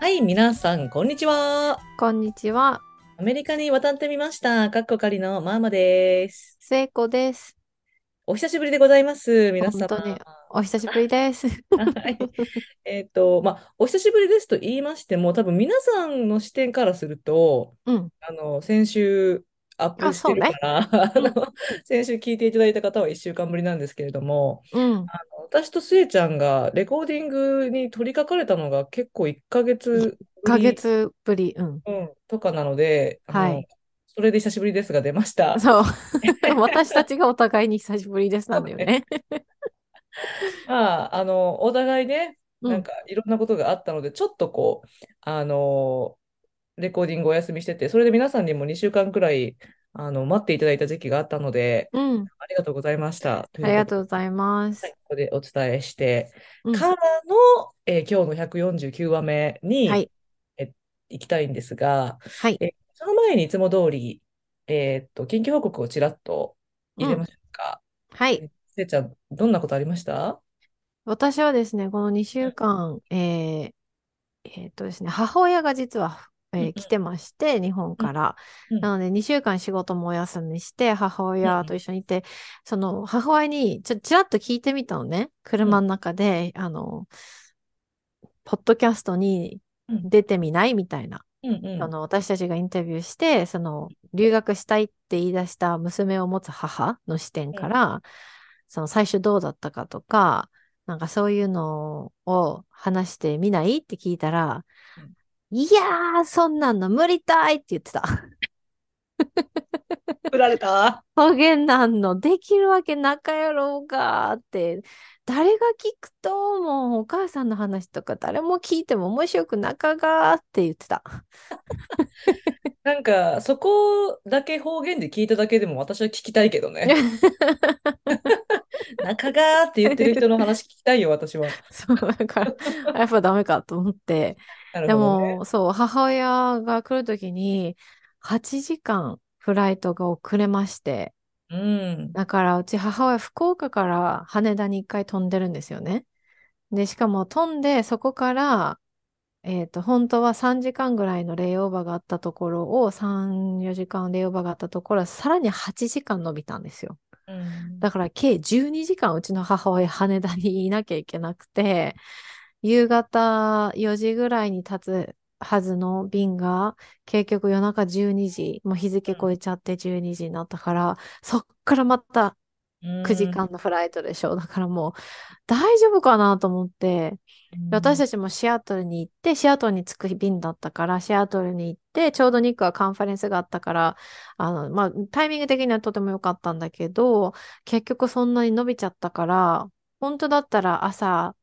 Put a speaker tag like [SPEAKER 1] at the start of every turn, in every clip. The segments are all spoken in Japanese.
[SPEAKER 1] はい、皆さん、こんにちは。
[SPEAKER 2] こんにちは。
[SPEAKER 1] アメリカに渡ってみました。かっこかりのマーマです。
[SPEAKER 2] 聖子です。
[SPEAKER 1] お久しぶりでございます。皆様。
[SPEAKER 2] 本当にお久しぶりです。
[SPEAKER 1] はい。えっと、まあ、お久しぶりですと言いましても、多分皆さんの視点からすると、
[SPEAKER 2] うん、
[SPEAKER 1] あの、先週、アップしてるから、あ、ね、の先週聞いていただいた方は1週間ぶりなんですけれども、
[SPEAKER 2] うん、
[SPEAKER 1] あの私とスエちゃんがレコーディングに取り掛かれたのが結構1ヶ月ぶり。
[SPEAKER 2] 1ヶ月ぶり、うん。
[SPEAKER 1] うん、とかなので、
[SPEAKER 2] はい。
[SPEAKER 1] それで久しぶりですが出ました。
[SPEAKER 2] そう。私たちがお互いに久しぶりですなんだよ ね。
[SPEAKER 1] まあ、あの、お互いね、なんかいろんなことがあったので、うん、ちょっとこう、あの、レコーディングお休みしてて、それで皆さんにも2週間くらい、あの、待っていただいた時期があったので、
[SPEAKER 2] うん、
[SPEAKER 1] ありがとうございました。あ
[SPEAKER 2] りがとうございます。
[SPEAKER 1] はい、ここでお伝えして、うん、からの、えー、今日の149話目に、はい、え行きたいんですが、
[SPEAKER 2] はい、
[SPEAKER 1] えその前にいつも通り、えー、っと、緊急報告をちらっと入れましょうか。
[SPEAKER 2] うん、はい。
[SPEAKER 1] せいちゃん、どんなことありました？
[SPEAKER 2] 私はですね、この2週間、えー、えー、っとですね、母親が実はえー、来てまして、日本から。なので、2週間仕事もお休みして、母親と一緒にいて、その母親にちょちらっと聞いてみたのね。車の中で、あの、ポッドキャストに出てみないみたいな。
[SPEAKER 1] うんうん、
[SPEAKER 2] あの私たちがインタビューして、その留学したいって言い出した娘を持つ母の視点から、うん、その最初どうだったかとか、なんかそういうのを話してみない？って聞いたら、いやー、そんなんの無理たいって言ってた。
[SPEAKER 1] 振られた？
[SPEAKER 2] そげなんのできるわけなかやろうがって、誰が聞くと、もうお母さんの話とか誰も聞いても面白くなかがって言ってた。
[SPEAKER 1] なんか、そこだけ方言で聞いただけでも私は聞きたいけどね。中がって言ってる人の話聞きたいよ、私は。
[SPEAKER 2] そう、だから、やっぱダメかと思って。
[SPEAKER 1] ね、
[SPEAKER 2] でも、そう、母親が来るときに、8時間フライトが遅れまして、
[SPEAKER 1] うん、
[SPEAKER 2] だから、うち母親、福岡から羽田に一回飛んでるんですよね。で、しかも飛んで、そこから、えっ、ー、と、本当は3時間ぐらいのレイオーバーがあったところを、3、4時間レイオーバーがあったところは、さらに8時間伸びたんですよ。
[SPEAKER 1] うん、
[SPEAKER 2] だから計12時間うちの母親羽田にいなきゃいけなくて、夕方4時ぐらいに立つはずの便が結局夜中12時、もう日付超えちゃって12時になったから、そっからまた9時間のフライトでしょ。だからもう大丈夫かなと思って、私たちもシアトルに行って、シアトルに着く便だったから、シアトルに行って、ちょうどニックはカンファレンスがあったから、あの、まあ、タイミング的にはとても良かったんだけど、結局そんなに伸びちゃったから、本当だったら朝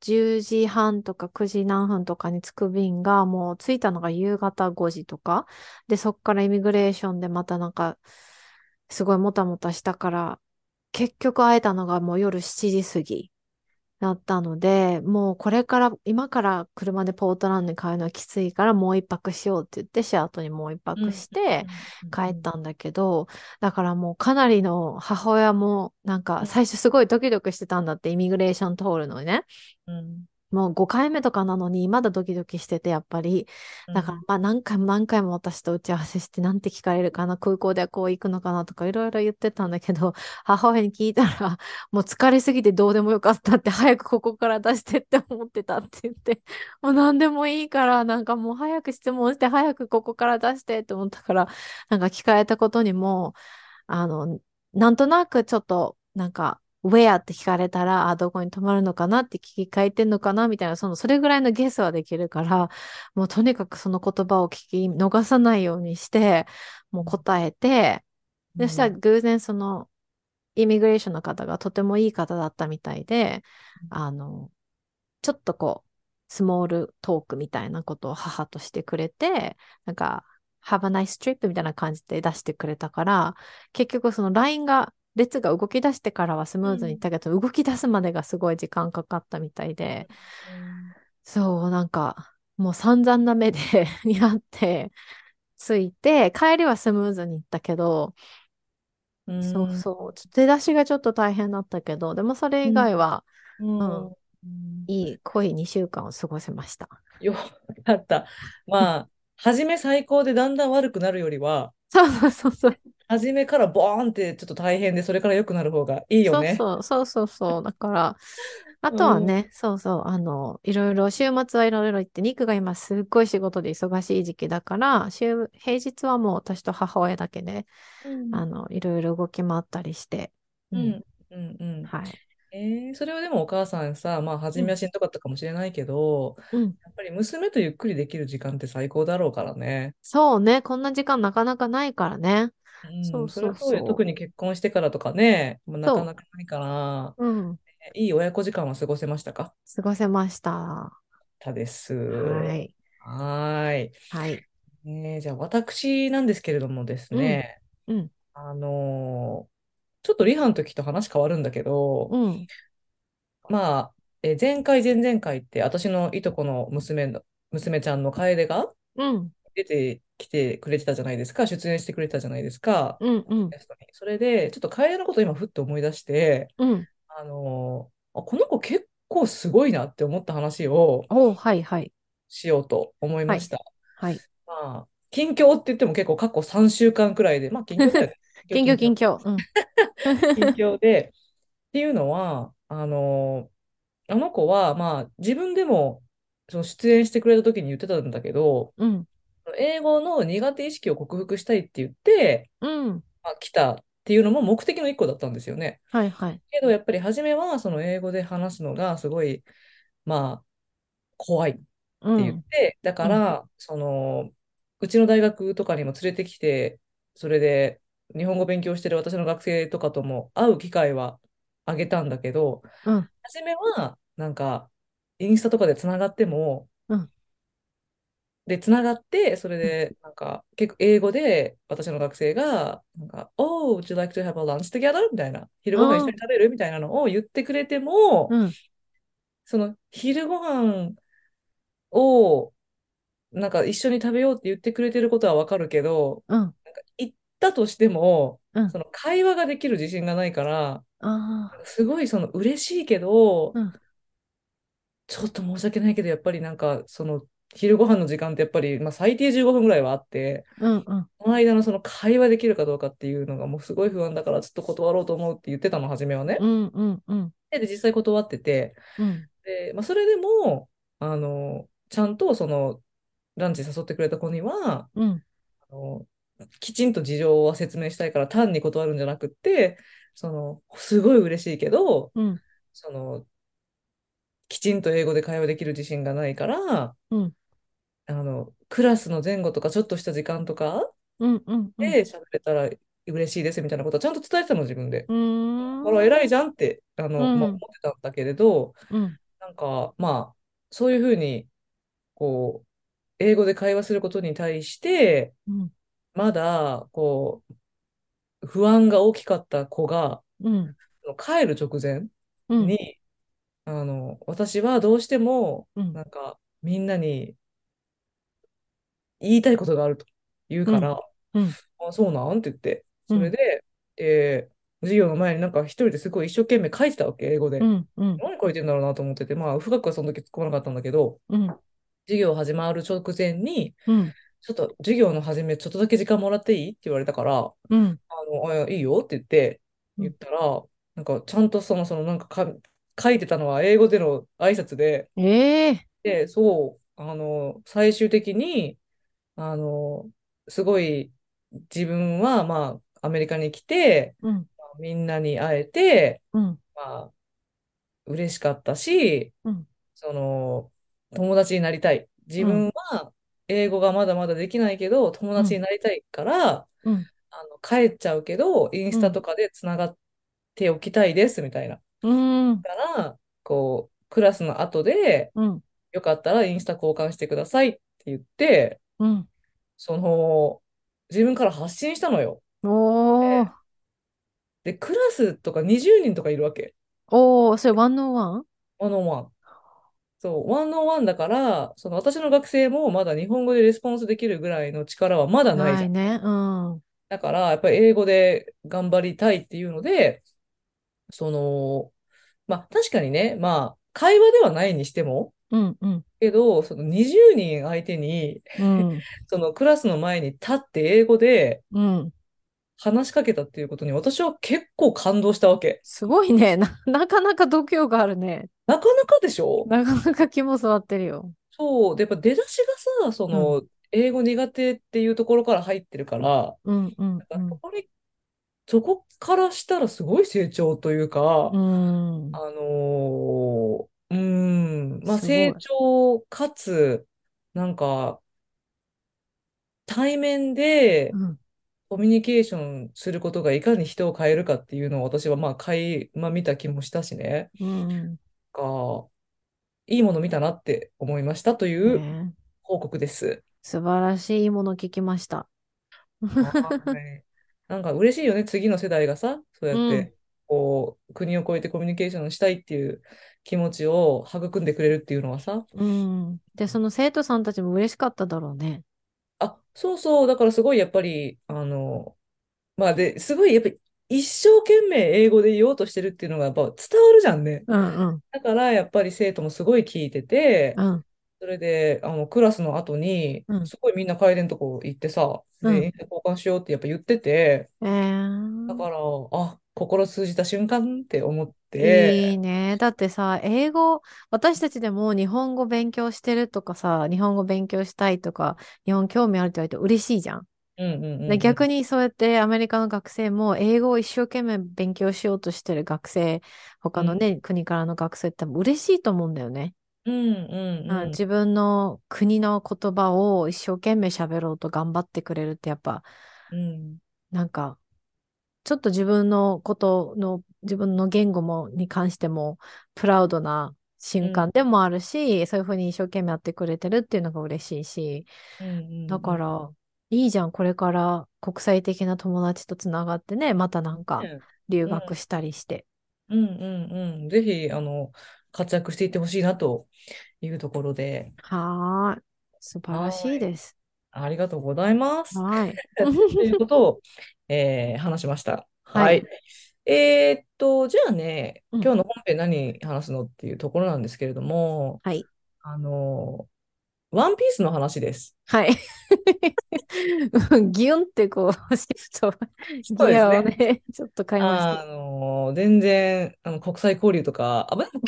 [SPEAKER 2] 10時半とか9時何分とかに着く便が、もう着いたのが夕方5時とか、で、そっからイミグレーションでまたなんか、すごいもたもたしたから、結局会えたのがもう夜7時過ぎ。だったので、もうこれから、今から車でポートランドに帰るのはきついからもう一泊しようって言って、シアトにもう一泊して帰ったんだけど、だからもうかなりの母親もなんか最初すごいドキドキしてたんだって、イミグレーション通るのね。
[SPEAKER 1] うん
[SPEAKER 2] もう5回目とかなのに、まだドキドキしてて、やっぱり。だから、まあ何回も何回も私と打ち合わせして、なんて聞かれるかな、空港ではこう行くのかなとか、いろいろ言ってたんだけど、母親に聞いたら、もう疲れすぎてどうでもよかったって、早くここから出してって思ってたって言って、もう何でもいいから、なんかもう早く質問して、早くここから出してって思ったから、なんか聞かれたことにも、あの、なんとなくちょっと、なんか、ウェアって聞かれたら、あ、どこに泊まるのかなって聞き換えてんのかな？みたいな、その、それぐらいのゲスはできるから、もうとにかくその言葉を聞き逃さないようにして、もう答えて、そしたら偶然その、イミグレーションの方がとてもいい方だったみたいで、あの、ちょっとこう、スモールトークみたいなことを母としてくれて、なんか、Have a nice trip みたいな感じで出してくれたから、結局その LINE が列が動き出してからはスムーズにいったけど、うん、動き出すまでがすごい時間かかったみたいで、うん、そう、なんか、もう散々な目で やって、ついて、帰りはスムーズに行ったけど、
[SPEAKER 1] うん、
[SPEAKER 2] そうそう、出だしがちょっと大変だったけど、でもそれ以外は、
[SPEAKER 1] うん。うん。
[SPEAKER 2] いい濃い2週間を過ごせました。
[SPEAKER 1] よかった。まあ、初め最高でだんだん悪くなるよりは、
[SPEAKER 2] そうそうそうそう。
[SPEAKER 1] 初めからボーンってちょっと大変で、それから良くなる方がいいよね。
[SPEAKER 2] そうそう、そうそうそう。だから、あとは
[SPEAKER 1] うん。
[SPEAKER 2] ね、そうそう、あの、いろいろ、週末はいろいろ行って、ニックが今すっごい仕事で忙しい時期だから、週、平日はもう私と母親だけで、
[SPEAKER 1] うん
[SPEAKER 2] あの、いろいろ動き回ったりして、うん、
[SPEAKER 1] うん、うん、うん。
[SPEAKER 2] はい。
[SPEAKER 1] えー、それはでもお母さんさ、まあ、初
[SPEAKER 2] うん、
[SPEAKER 1] めはしんどかったかもしれないけど、
[SPEAKER 2] うん。
[SPEAKER 1] やっぱり娘とゆっくりできる時間って最高だろうからね。
[SPEAKER 2] そうね、こんな時間なかなかないからね。
[SPEAKER 1] うん、そ
[SPEAKER 2] うそう
[SPEAKER 1] そうよ。特
[SPEAKER 2] そ
[SPEAKER 1] に結婚してからとかね、もう
[SPEAKER 2] う。そ
[SPEAKER 1] なかなかないから、
[SPEAKER 2] う。うん。
[SPEAKER 1] いい親子時間は過ごせましたか？
[SPEAKER 2] 過ごせました。
[SPEAKER 1] たです。
[SPEAKER 2] はい。
[SPEAKER 1] はーい。
[SPEAKER 2] はい。
[SPEAKER 1] えーじゃあ私なんですけれどもです
[SPEAKER 2] うん。
[SPEAKER 1] ね、
[SPEAKER 2] うん。
[SPEAKER 1] あのーちょっとリハの時と話変わるんだけど、
[SPEAKER 2] うん。
[SPEAKER 1] まあ、えー前回、前々回って私のいとこの娘の、娘ちゃんの楓が
[SPEAKER 2] うん。
[SPEAKER 1] 出てきてくれてたじゃないですか、出演してくれてたじゃないですか、
[SPEAKER 2] うん。うん。
[SPEAKER 1] それで、ちょっと楓のことを今ふっと思い出して、
[SPEAKER 2] うん。
[SPEAKER 1] あのーあ、この子結構すごいなって思った話を
[SPEAKER 2] はい、はい。
[SPEAKER 1] しようと思い
[SPEAKER 2] はい。
[SPEAKER 1] ました。
[SPEAKER 2] はい。
[SPEAKER 1] まあ、近況って言っても結構過去3週間くらいで、まあ近況だよね。近況、
[SPEAKER 2] 近況。うん。
[SPEAKER 1] 近況で、っていうのは、あの、あの子は、まあ自分でもその出演してくれた時に言ってたんだけど、
[SPEAKER 2] うん。
[SPEAKER 1] 英語の苦手意識を克服したいって言って、
[SPEAKER 2] うん。
[SPEAKER 1] まあ、来たっていうのも目的の一個だったんですよね。
[SPEAKER 2] はい、はい。
[SPEAKER 1] けどやっぱり初めはその英語で話すのがすごい、まあ怖いって言っ
[SPEAKER 2] うん。
[SPEAKER 1] て、だ
[SPEAKER 2] うん。
[SPEAKER 1] から、その、うちの大学とかにも連れてきて、それで日本語勉強してる私の学生とかとも会う機会はあげたんだけど、
[SPEAKER 2] うん。
[SPEAKER 1] 初めは、なんか、インスタとかでつながっても、
[SPEAKER 2] うん。
[SPEAKER 1] で、つながって、それで、なんか、結構英語で私の学生が、なんか、Oh, would you like to have a lunch together? みたいな、昼ご飯一緒に食べるみたいなのを言ってくれても、
[SPEAKER 2] うん。
[SPEAKER 1] その昼ご飯をなんか一緒に食べようって言ってくれてることはわかるけど、
[SPEAKER 2] うん。
[SPEAKER 1] なんか言ったとしても、
[SPEAKER 2] うん。
[SPEAKER 1] その会話ができる自信がないから、
[SPEAKER 2] ああ。
[SPEAKER 1] すごいその嬉しいけど、
[SPEAKER 2] うん。
[SPEAKER 1] ちょっと申し訳ないけど、やっぱりなんかその昼ご飯の時間ってやっぱり、まあ、最低15分ぐらいはあって、
[SPEAKER 2] うん。うん。
[SPEAKER 1] その間のその会話できるかどうかっていうのがもうすごい不安だからちょっと断ろうと思うって言ってたの、初めはね。
[SPEAKER 2] うん。うん。うん。
[SPEAKER 1] で、で実際断ってて、
[SPEAKER 2] うん。
[SPEAKER 1] で、まあ、それでも、あの、ちゃんとそのランチ誘ってくれた子には、
[SPEAKER 2] うん。
[SPEAKER 1] あのきちんと事情は説明したいから単に断るんじゃなくって、その、すごい嬉しいけど、
[SPEAKER 2] うん。
[SPEAKER 1] その、きちんと英語で会話できる自信がないから、
[SPEAKER 2] うん。
[SPEAKER 1] あの、クラスの前後とかちょっとした時間とか。で喋れたら嬉しいですみたいなことはちゃんと伝えてたの、自分で。
[SPEAKER 2] うー
[SPEAKER 1] これは偉い
[SPEAKER 2] ん。
[SPEAKER 1] じゃんって、あ
[SPEAKER 2] う
[SPEAKER 1] の、まあ、思
[SPEAKER 2] ん。
[SPEAKER 1] ってたんだけれど、
[SPEAKER 2] うん。
[SPEAKER 1] なんか、まあ、そういうふうに、こう、英語で会話することに対して、
[SPEAKER 2] うん。
[SPEAKER 1] まだ、こう、不安が大きかった子が、
[SPEAKER 2] うん。
[SPEAKER 1] 帰る直前
[SPEAKER 2] うん。
[SPEAKER 1] に、あの、私はどうしても、
[SPEAKER 2] うん。
[SPEAKER 1] なんか、みんなに言いたいことがあると言う
[SPEAKER 2] うん。
[SPEAKER 1] から、
[SPEAKER 2] うん。
[SPEAKER 1] あ、そうなん？って言って、
[SPEAKER 2] うん。
[SPEAKER 1] それで、えー授業の前になんか一人ですごい一生懸命書いてたわけ、英語で。
[SPEAKER 2] うん。うん。
[SPEAKER 1] 何書いてんだろうなと思ってて、まあ、深くはその時突っ込まなかったんだけど、
[SPEAKER 2] うん。
[SPEAKER 1] 授業始まる直前に、
[SPEAKER 2] うん。
[SPEAKER 1] ちょっと授業の始め、ちょっとだけ時間もらっていい？って言われたから、あ
[SPEAKER 2] うん。
[SPEAKER 1] の、あ、いいよって言って、
[SPEAKER 2] うん。
[SPEAKER 1] 言ったら、なんかちゃんとその、そのなんかか書いてたのは英語での挨拶で、
[SPEAKER 2] ええ
[SPEAKER 1] で、そう、あの、最終的に、あの、すごい自分は、まあ、アメリカに来て、
[SPEAKER 2] うん。
[SPEAKER 1] みんなに会えて、
[SPEAKER 2] うん。
[SPEAKER 1] まあ、嬉しかったし、
[SPEAKER 2] うん。
[SPEAKER 1] その、友達になりたい。自
[SPEAKER 2] うん。
[SPEAKER 1] 分は英語がまだまだできないけど、友
[SPEAKER 2] うん。
[SPEAKER 1] 達になりたいから、
[SPEAKER 2] うん。
[SPEAKER 1] あの、帰っちゃうけど、インスタ
[SPEAKER 2] うん。
[SPEAKER 1] とかでつながっておきたいです、みたいな。
[SPEAKER 2] うん。
[SPEAKER 1] だから、こう、クラスの後で、
[SPEAKER 2] うん。
[SPEAKER 1] よかったらインスタ交換してくださいって言って、
[SPEAKER 2] うん。
[SPEAKER 1] その、自分から発信したのよ。
[SPEAKER 2] おー。
[SPEAKER 1] で、クラスとか20人とかいるわけ。
[SPEAKER 2] おー、それ
[SPEAKER 1] one on one？ one on one。そう、 one on one だから、その私の学生もまだ日本語でレスポンスできるぐらいの力はまだないじゃん。
[SPEAKER 2] ないね。うん。
[SPEAKER 1] だから、やっぱり英語で頑張りたいっていうので、その、まあ確かにね、まあ会話ではないにしても、
[SPEAKER 2] うんうん
[SPEAKER 1] けど、その20人相手に、
[SPEAKER 2] うん
[SPEAKER 1] そのクラスの前に立って英語で
[SPEAKER 2] うん。
[SPEAKER 1] 話しかけたっていうことに私は結構感動したわけ。
[SPEAKER 2] すごいね。な、なかなか度胸があるね。
[SPEAKER 1] なかなかでしょ？
[SPEAKER 2] なかなか肝座ってるよ。
[SPEAKER 1] そう。で、やっぱ出だしがさ、その、英語苦手っていうところから入ってるから、
[SPEAKER 2] うんうん
[SPEAKER 1] なんかそこにそこからしたらすごい成長というか、
[SPEAKER 2] うん。うん。
[SPEAKER 1] あのーうーん、まあ成長かつ、なんか、対面で
[SPEAKER 2] うん
[SPEAKER 1] コミュニケーションすることがいかに人を変えるかっていうのを私はまあ垣間見た気もしたしね。
[SPEAKER 2] うん。
[SPEAKER 1] が、いいもの見たなって思いましたという
[SPEAKER 2] ね
[SPEAKER 1] 報告です。
[SPEAKER 2] 素晴らしいもの聞きました。
[SPEAKER 1] はい。なんか嬉しいよね、次の世代がさ、そうやっ
[SPEAKER 2] うん
[SPEAKER 1] て、こう、国を越えてコミュニケーションしたいっていう気持ちを育んでくれるっていうのはさ、
[SPEAKER 2] うん。で、その生徒さんたちも嬉しかっただろうね。
[SPEAKER 1] あ、そうそう、だからすごいやっぱり、あの、まあで、すごいやっぱり一生懸命英語で言おうとしてるっていうのがやっぱ伝わるじゃんね。
[SPEAKER 2] うんうん。
[SPEAKER 1] だからやっぱり生徒もすごい聞いてて、
[SPEAKER 2] うん。
[SPEAKER 1] それで、あの、クラスの後に
[SPEAKER 2] う、ん
[SPEAKER 1] すごいみんな帰りのとこ行ってさ、
[SPEAKER 2] うん
[SPEAKER 1] で、交換しようってやっぱ言ってて、
[SPEAKER 2] えー
[SPEAKER 1] だから、あ、心通じた瞬間って思って、
[SPEAKER 2] いいね。だってさ、英語、私たちでも日本語勉強してるとかさ、日本語勉強したいとか、日本興味あるって言われて嬉しいじゃん。
[SPEAKER 1] うんうんうん
[SPEAKER 2] で
[SPEAKER 1] うん
[SPEAKER 2] 逆にそうやってアメリカの学生も英語を一生懸命勉強しようとしてる学生、他のね、国からの学生って嬉しいと思うんだよね。
[SPEAKER 1] うんうん
[SPEAKER 2] うん
[SPEAKER 1] うん
[SPEAKER 2] 自分の国の言葉を一生懸命喋ろうと頑張ってくれるってやっぱ
[SPEAKER 1] うん
[SPEAKER 2] なんかちょっと自分のことの自分の言語もに関してもプラウドな瞬間でもあるし、そういうふうに一生懸命やってくれてるっていうのが嬉しいし、
[SPEAKER 1] うんうん
[SPEAKER 2] だからいいじゃんこれから国際的な友達とつながってねまたなんか
[SPEAKER 1] ね。
[SPEAKER 2] 留学したりして。
[SPEAKER 1] うん。うんうん。ぜひ、あの、活躍していってほしいなというところで、
[SPEAKER 2] はーい。素晴らしい。です。
[SPEAKER 1] ありがとうございます。
[SPEAKER 2] はい。
[SPEAKER 1] ということを、えー話しました。
[SPEAKER 2] はい
[SPEAKER 1] はい。えーっと、じゃあね、
[SPEAKER 2] うん
[SPEAKER 1] 今日の本編何話すのっていうところなんですけれども、
[SPEAKER 2] はい。
[SPEAKER 1] あの、ワンピースの話です。
[SPEAKER 2] はい。ギュンってこう、シフト、ギアを
[SPEAKER 1] ね。
[SPEAKER 2] ね、ちょっと変えました。
[SPEAKER 1] あの、全然、あの、国際交流とか、あ、まあで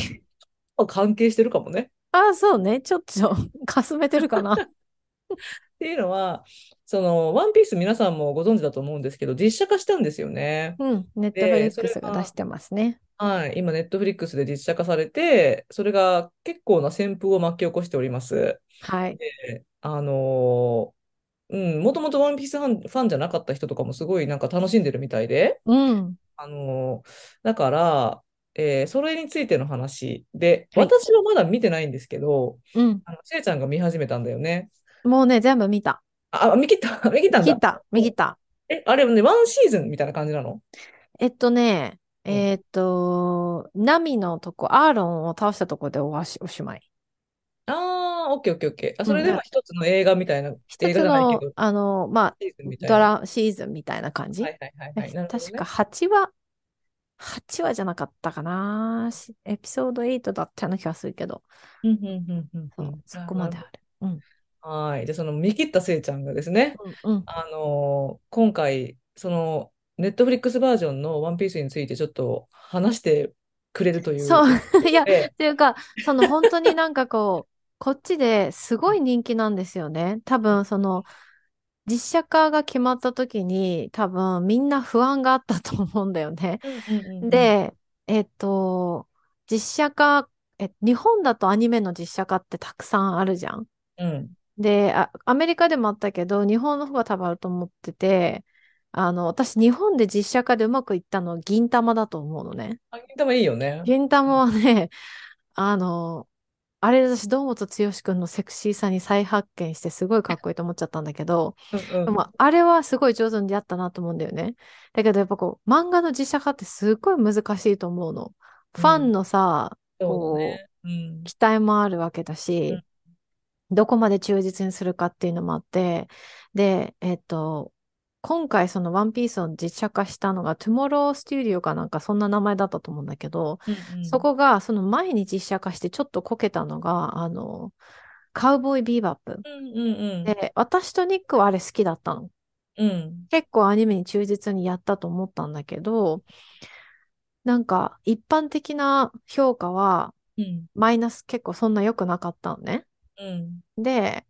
[SPEAKER 1] も関係してるかもね。
[SPEAKER 2] ああ、そうね。ちょっと、かすめてるかな。
[SPEAKER 1] っていうのは、その、ワンピース皆さんもご存知だと思うんですけど、実写化したんですよね。
[SPEAKER 2] うん。ネットフリックス
[SPEAKER 1] が
[SPEAKER 2] が出してますね。
[SPEAKER 1] はい。今、ネットフリックスで実写化されて、それが結構な旋風を巻き起こしております。
[SPEAKER 2] はい。
[SPEAKER 1] であのーうん、もともとワンピースファン、ファンじゃなかった人とかもすごいなんか楽しんでるみたいで、
[SPEAKER 2] うん。
[SPEAKER 1] あのーだから、えーそれについての話で、
[SPEAKER 2] はい
[SPEAKER 1] 私はまだ見てないんですけど、
[SPEAKER 2] うん。
[SPEAKER 1] あの、せいちゃんが見始めたんだよね。
[SPEAKER 2] もうね、全部見た。
[SPEAKER 1] あ、あ見切った、見切ったんだ。
[SPEAKER 2] 見た。見切った。
[SPEAKER 1] え、あれね、ワンシーズンみたいな感じなの？
[SPEAKER 2] えっとね、
[SPEAKER 1] うん
[SPEAKER 2] えっと、ナミのとこ、アーロンを倒したとこでおわしおしまい。
[SPEAKER 1] ああ、オッケーオッケーオッケー。あ、それ
[SPEAKER 2] うん
[SPEAKER 1] でまあ一つの映画みたいな、
[SPEAKER 2] 一つ
[SPEAKER 1] 映画じゃないけ
[SPEAKER 2] の
[SPEAKER 1] ど、、
[SPEAKER 2] あの、ま
[SPEAKER 1] シーズンみ
[SPEAKER 2] あ。ドラ、シーズンみたいな感じ？
[SPEAKER 1] はいはいはいはい。なるほどね
[SPEAKER 2] 確か8話、8話じゃなかったかな。しエピソード8だったような気がするけど、
[SPEAKER 1] うんうんうんうん
[SPEAKER 2] そううんそこまである。うん。
[SPEAKER 1] はい。で、その見切ったせいちゃんがですね、
[SPEAKER 2] うんうん。
[SPEAKER 1] あのー今回、その、ネットフリックスバージョンのワンピースについてちょっと話してくれるという
[SPEAKER 2] そう、いや、っ
[SPEAKER 1] で、
[SPEAKER 2] ていうか、その本当になんかこう、こっちですごい人気なんですよね。多分、その、実写化が決まった時に、多分みんな不安があったと思うんだよね。で、えっと、実写化、え、日本だとアニメの実写化ってたくさんあるじゃん。
[SPEAKER 1] うん、
[SPEAKER 2] で、あ、アメリカでもあったけど、日本の方が多分あると思ってて、あの、私、日本で実写化でうまくいったの、銀魂だと思うのね。
[SPEAKER 1] あ、でもいいよね。
[SPEAKER 2] 銀魂はね、あの、あれ私、堂本剛くんのセクシーさに再発見して、すごいかっこいいと思っちゃったんだけど、
[SPEAKER 1] うんうん
[SPEAKER 2] でも、あれはすごい上手にやったなと思うんだよね。だけど、やっぱこう、漫画の実写化ってすごい難しいと思うの。ファンのさ、
[SPEAKER 1] そうだね。うん。
[SPEAKER 2] 期待もあるわけだし、どこまで忠実にするかっていうのもあって、で、えっと、今回そのワンピースを実写化したのが、トゥモローステュディオかなんかそんな名前だったと思うんだけど、
[SPEAKER 1] うんうん
[SPEAKER 2] そこがその前に実写化してちょっとこけたのが、あの、カウボーイビーバップ。
[SPEAKER 1] うんうんうん。
[SPEAKER 2] で、私とニックはあれ好きだったの。
[SPEAKER 1] うん。
[SPEAKER 2] 結構アニメに忠実にやったと思ったんだけど、なんか一般的な評価は
[SPEAKER 1] うん。
[SPEAKER 2] マイナス結構そんな良くなかったのね。
[SPEAKER 1] うん。
[SPEAKER 2] で、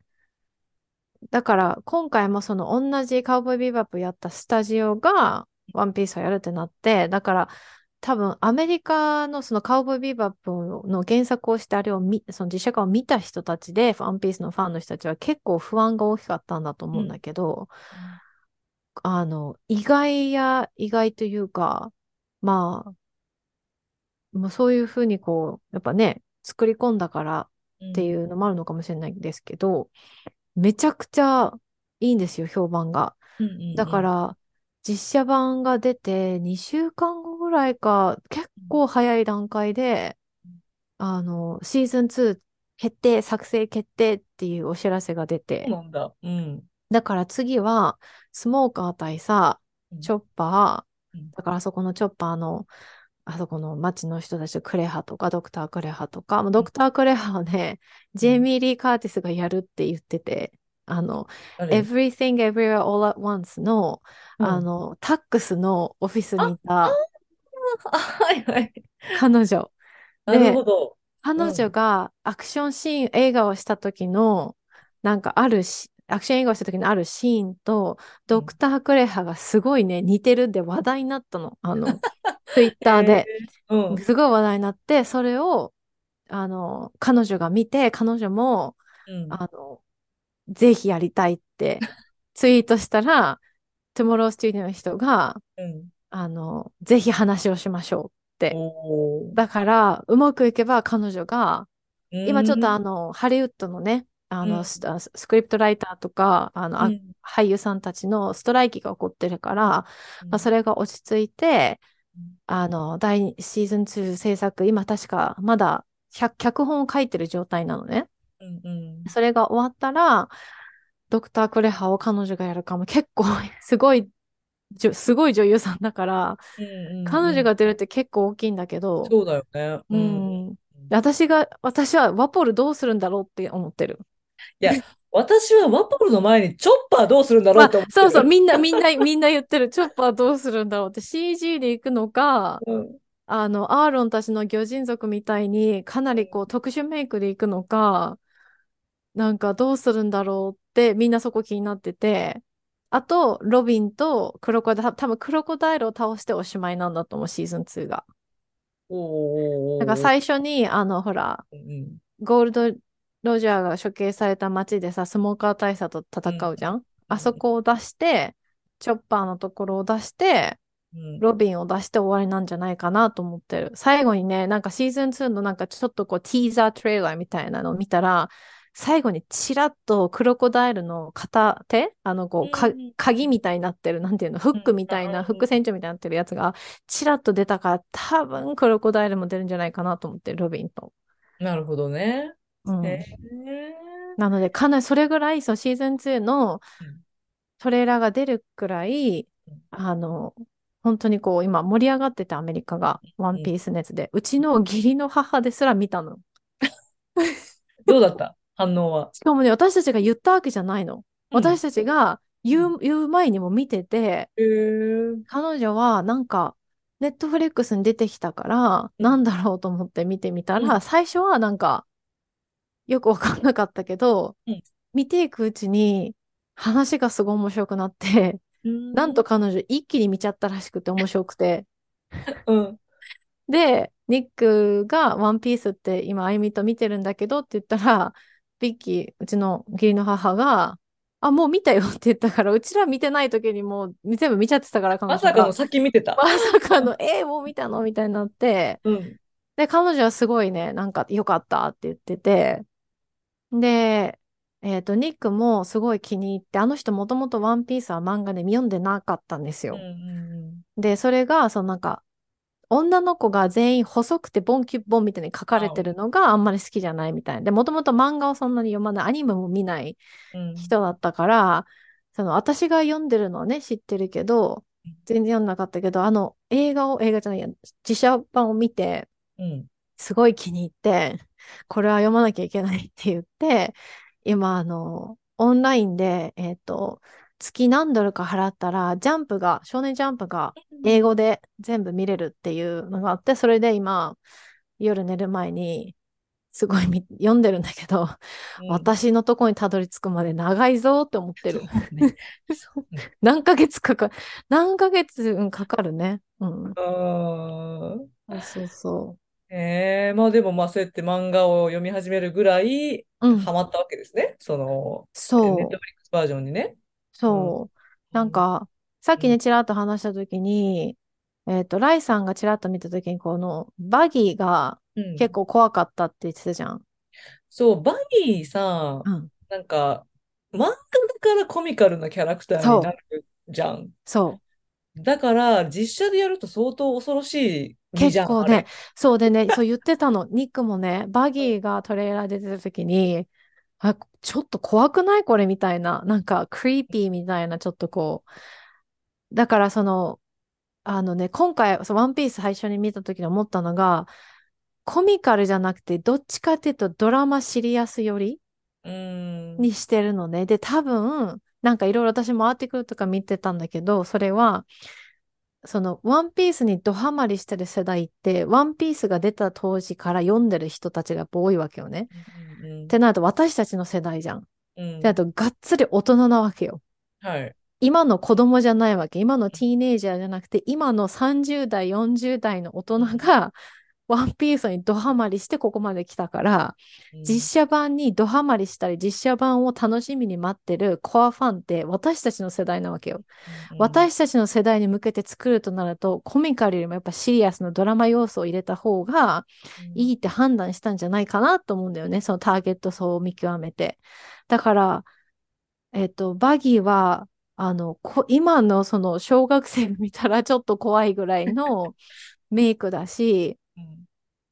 [SPEAKER 2] だから今回もその同じカウボーイビーバップやったスタジオがワンピースをやるってなって、だから多分アメリカのそのカウボーイビーバップの原作をしてあれを見、その実写化を見た人たちで、ワンピースのファンの人たちは結構不安が大きかったんだと思うんだけど、あの、意外や意外というか、まあ、もうそういうふうにこう、やっぱね、作り込んだからっていうのもあるのかもしれないんですけど、めちゃくちゃいいんですよ、評判が。
[SPEAKER 1] うんうんうん。
[SPEAKER 2] だか、ら、実写版が出て2週間後ぐらいか、結構早い段階で、あの、シーズン2決定、作成決定っていうお知らせが出
[SPEAKER 1] そう
[SPEAKER 2] て、
[SPEAKER 1] なんだ。うん。
[SPEAKER 2] だから次は、スモーカー対さ、チョッパー、
[SPEAKER 1] うん。
[SPEAKER 2] だからあそこのチョッパーの、あそこの町の人たち、クレハとか、ドクター・クレハとか、まあドクター・クレハをね、ジェイミー・リー・カーティスがやるって言ってて、あの、
[SPEAKER 1] 誰
[SPEAKER 2] ？Everything Everywhere All at Once の、
[SPEAKER 1] うん
[SPEAKER 2] あの、タックスのオフィスにいた
[SPEAKER 1] あはいはい。
[SPEAKER 2] 彼女。
[SPEAKER 1] なるほど。
[SPEAKER 2] 彼女がアクションシーン、映画をした時の、なんかあるし、アクション映画をした時のあるシーンと、ドクター・クレハがすごいね、似てるんで話題になったの。あの、ツイッターで。
[SPEAKER 1] へー。うん。
[SPEAKER 2] すごい話題になって、それを、あの、彼女が見て、彼女も、
[SPEAKER 1] うん
[SPEAKER 2] あの、ぜひやりたいって ツイートしたら、トゥモローステュディオの人が、
[SPEAKER 1] うん
[SPEAKER 2] あの、ぜひ話をしましょうって。だから、うまくいけば彼女が、今ちょっとあ
[SPEAKER 1] うん
[SPEAKER 2] の、ハリウッドのね、あの、
[SPEAKER 1] うん
[SPEAKER 2] スクリプトライターとか、あの、あ
[SPEAKER 1] うん
[SPEAKER 2] 俳優さんたちのストライキが起こってるから、まあ、そ
[SPEAKER 1] れ、
[SPEAKER 2] れが落ち着いて
[SPEAKER 1] うん、
[SPEAKER 2] あの、第2シーズン2制作、今確かまだ100脚本を書いてる状態なのね。
[SPEAKER 1] うんうん
[SPEAKER 2] それが終わったら、ドクター・クレハを彼女がやるかも結構 すごい、すごい女優さんだから、
[SPEAKER 1] うんうんうん
[SPEAKER 2] 彼女が出るって結構大きいんだけど、
[SPEAKER 1] そうだよね。
[SPEAKER 2] う
[SPEAKER 1] うん
[SPEAKER 2] ん。私が、私はワポルどうするんだろうって思ってる。
[SPEAKER 1] いや、私はワポルの前にチョッパーどうするんだろ
[SPEAKER 2] まあ
[SPEAKER 1] うって思ってる。
[SPEAKER 2] そうそう、みんな、みんな、みんな言ってる。チョッパーどうするんだろうって CG で行くのか、
[SPEAKER 1] うん
[SPEAKER 2] あの、アーロンたちの魚人族みたいにかなりこう特殊メイクで行くのか、なんかどうするんだろうってみんなそこ気になってて、あと、ロビンとクロコダイル、多分クロコダイルを倒しておしまいなんだと思う、シーズン2が。
[SPEAKER 1] おー
[SPEAKER 2] なんか最初に、あの、ほら、
[SPEAKER 1] うん
[SPEAKER 2] ゴールド・ロジャーが処刑された街でさ、スモーカー大佐と戦うじゃん、あそこを出して、チョッパーのところを出して、
[SPEAKER 1] うん。
[SPEAKER 2] ロビンを出して終わりなんじゃないかなと思ってる。最後にね、なんかシーズン2のなんかちょっとこうティーザートレーラーみたいなのを見たら、最後にチラッとクロコダイルの片手あのこう、か
[SPEAKER 1] うん。
[SPEAKER 2] 鍵みたいになってる、なんていうの、フックみたいな、
[SPEAKER 1] うん。
[SPEAKER 2] フック船長みたいになってるやつが、チラッと出たから、多分クロコダイルも出るんじゃないかなと思ってる、ロビンと。
[SPEAKER 1] なるほどね。
[SPEAKER 2] うん。
[SPEAKER 1] へ
[SPEAKER 2] なので、かなりそれぐらい、そのシーズン2の
[SPEAKER 1] うん。
[SPEAKER 2] トレーラーが出るくらい、
[SPEAKER 1] うん。
[SPEAKER 2] あの、本当にこう、今盛り上がってて、アメリカが、ワンピース熱で。うちの義理の母ですら見たの。
[SPEAKER 1] どうだった？反応は？
[SPEAKER 2] しかもね、私たちが言ったわけじゃないの。私たちが言う、言う前にも見てて、彼女はなんか、ネットフレックスに出てきたから、
[SPEAKER 1] うん。
[SPEAKER 2] なんだろうと思って見てみたら、
[SPEAKER 1] うん。
[SPEAKER 2] 最初はなんか、よくわかんなかったけど、
[SPEAKER 1] うん
[SPEAKER 2] 見ていくうちに、話がすごい面白くなって、なんと彼女一気に見ちゃったらしくて面白くて。
[SPEAKER 1] うん。
[SPEAKER 2] で、ニックがワンピースって今、あゆみと見てるんだけどって言ったら、ビッキー、うちの義理の母が、あ、もう見たよって言ったから、うちら見てない時にもう全部見ちゃってたから、彼女が
[SPEAKER 1] まさかの先見てた。
[SPEAKER 2] まさかの、えー、もう見たのみたいになって、
[SPEAKER 1] うん。
[SPEAKER 2] で、彼女はすごいね、なんか良かったって言ってて、で、えっと、ニックもすごい気に入って、あの人もともとワンピースは漫画で読んでなかったんですよ。で、それが、そのなんか、女の子が全員細くてボンキュッボンみたいに書かれてるのがあんまり好きじゃないみたいで、もともと漫画をそんなに読まない、アニメも見ない
[SPEAKER 1] うん。
[SPEAKER 2] 人だったから、その私が読んでるのはね、知ってるけど、全然読んなかったけど、あの映画を、映画じゃないや、自写版を見て、
[SPEAKER 1] うん。
[SPEAKER 2] すごい気に入って、これは読まなきゃいけないって言って、今、あの、オンラインで、えっと、月何ドルか払ったら、ジャンプが、少年ジャンプが英語で全部見れるっていうのがあって、それで今、夜寝る前に、すごい読んでるんだけど、うん、私のとこにたどり着くまで長いぞって思ってる。ね、何ヶ月かか、何ヶ月かかるね。うん。あそうそう。
[SPEAKER 1] ええー、まあでもまあそうやって漫画を読み始めるぐらいハマったわけですね。その、
[SPEAKER 2] そう。
[SPEAKER 1] ネットフリックスバージョンにね。
[SPEAKER 2] そう。うん、なんか、さっきね、ちらっと話したときに、えっ、ー、と、ライさんがちらっと見たときに、このバギーが結構怖かったって言ってたじゃん。
[SPEAKER 1] そう、バギーさ、うん、なんか、漫画だからコミカルなキャラクターになるじゃん。
[SPEAKER 2] そう。
[SPEAKER 1] だから、実写でやると相当恐ろしい
[SPEAKER 2] 結構ね、そうでね、そう言ってたの。ニックもね、バギーがトレーラー出てた時に、あ、ちょっと怖くないこれみたいな。なんか、クリーピーみたいな、ちょっとこう。だからその、あのね、今回、そうワンピース最初に見た時に思ったのが、コミカルじゃなくて、どっちかっていうとドラマシリアス寄りにしてるのね。で、多分、なんかいろいろ私もアーティクルとか見てたんだけど、それは、その、ワンピースにドハマりしてる世代って、ワンピースが出た当時から読んでる人たちがやっぱ多いわけよね。うんうん、ってなると、私たちの世代じゃん。うん、ってなると、がっつり大人なわけよ。
[SPEAKER 1] はい。
[SPEAKER 2] 今の子供じゃないわけ。今のティーネイジャーじゃなくて、今の30代、40代の大人が、ワンピースにドハマりしてここまで来たから、うん、実写版にドハマりしたり、実写版を楽しみに待ってるコアファンって私たちの世代なわけよ。うん、私たちの世代に向けて作るとなると、コミカルよりもやっぱシリアスのドラマ要素を入れた方がいいって判断したんじゃないかなと思うんだよね。そのターゲット層を見極めて。だから、えっ、と、バギーはあの、今のその小学生見たらちょっと怖いぐらいのメイクだし、うん、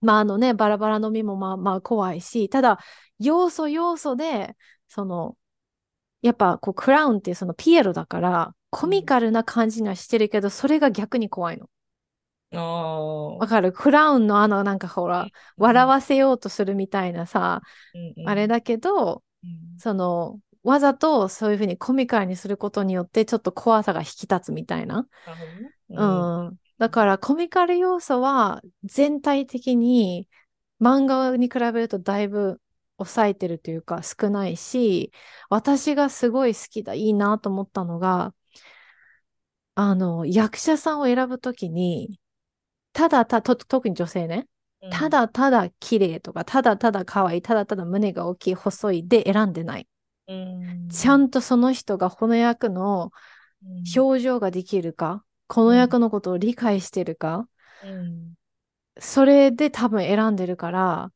[SPEAKER 2] まああのね、バラバラ飲みもまあまあ怖いし、ただ、要素要素で、その、やっぱこうクラウンってそのピエロだから、コミカルな感じにはしてるけど、それが逆に怖いの。わかる？クラウンのあのなんかほら、うん、笑わせようとするみたいなさ、うんうん、あれだけど、うん、そのわざとそういうふうにコミカルにすることによってちょっと怖さが引き立つみたいな。うん、うん、だからコミカル要素は全体的に漫画に比べるとだいぶ抑えてるというか少ないし、私がすごい好きだ、いいなと思ったのが、あの、役者さんを選ぶときに、ただた、と、特に女性ね、ただただ綺麗とか、ただただ可愛い、ただただ胸が大きい、細いで選んでない。ちゃんとその人がこの役の表情ができるか、この役のことを理解してるか、それで多分選んでるから、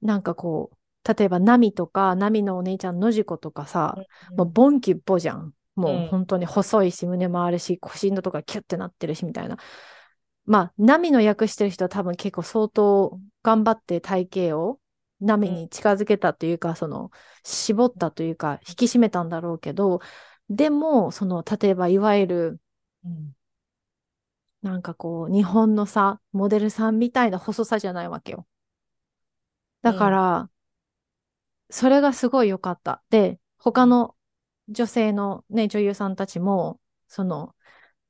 [SPEAKER 2] なんかこう、例えばナミとか、ナミのお姉ちゃんのじことかさ、もうボンキュッボじゃん。もう本当に細いし、胸もあるし、腰のとかキュッてなってるし、みたいな。まあ、ナミの役してる人は多分結構相当頑張って体型を波に近づけたというか、うん、その絞ったというか引き締めたんだろうけどでもその例えばいわゆる、うん、なんかこう日本のさモデルさんみたいな細さじゃないわけよ。だから、うん、それがすごい良かった。で他の女性のね女優さんたちもその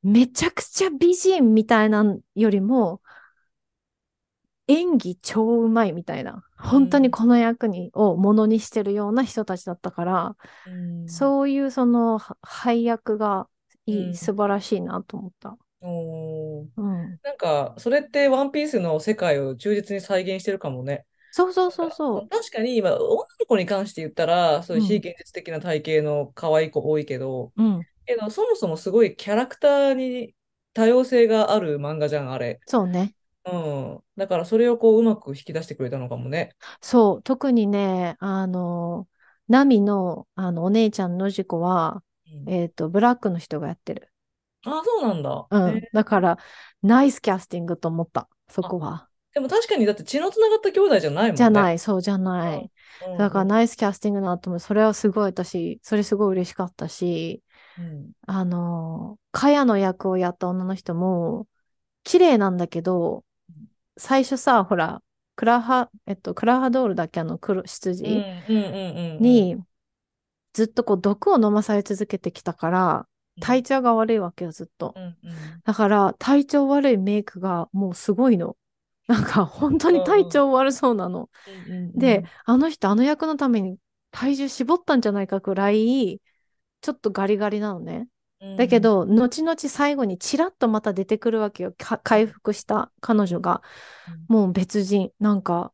[SPEAKER 2] めちゃくちゃ美人みたいなよりも演技超うまいみたいな、本当にこの役に、をものにしてるような人たちだったから、うん、そういうその配役がいい、うん、素晴らしいなと思った。
[SPEAKER 1] おうん、なんか、それってワンピースの世界を忠実に再現してるかもね。
[SPEAKER 2] そうそうそうそう。
[SPEAKER 1] 確かに今、女の子に関して言ったら、そういう非現実的な体型の可愛い子多いけど、うん、けど、そもそもすごいキャラクターに多様性がある漫画じゃん、あれ。
[SPEAKER 2] そうね。
[SPEAKER 1] うん。だからそれをこううまく引き出してくれたのかもね。
[SPEAKER 2] そう、特にね、あの、ナミのあのお姉ちゃんの事故は、うん、えっ、と、ブラックの人がやってる。
[SPEAKER 1] あ、そうなんだ。
[SPEAKER 2] うん。だから、ナイスキャスティングと思った、そこは。
[SPEAKER 1] でも確かにだって血のつながった兄弟じゃないもんね。
[SPEAKER 2] じゃない、そうじゃない。だから
[SPEAKER 1] うんうん
[SPEAKER 2] ナイスキャスティングだと思う。それはすごい私、それすごい嬉しかったし、
[SPEAKER 1] うん
[SPEAKER 2] あの、カヤの役をやった女の人も、綺麗なんだけど、最初さ、ほら、クラハ、えっと、クラハドールだっけ？あの黒、
[SPEAKER 1] うん
[SPEAKER 2] 羊
[SPEAKER 1] うんうんうんうん
[SPEAKER 2] に、ずっとこう毒を飲まされ続けてきたから、体調が悪いわけよ、ずっと
[SPEAKER 1] う。んうん
[SPEAKER 2] だから、体調悪いメイクがもうすごいの。なんか、本当に体調悪そうなの。
[SPEAKER 1] うんうんうん
[SPEAKER 2] で、あの人、あの役のために体重絞ったんじゃないかくらい、ちょっとガリガリなのね。
[SPEAKER 1] うん
[SPEAKER 2] だけど、後々最後にチラッとまた出てくるわけよ。か回復した彼女が。もう別人。なんか、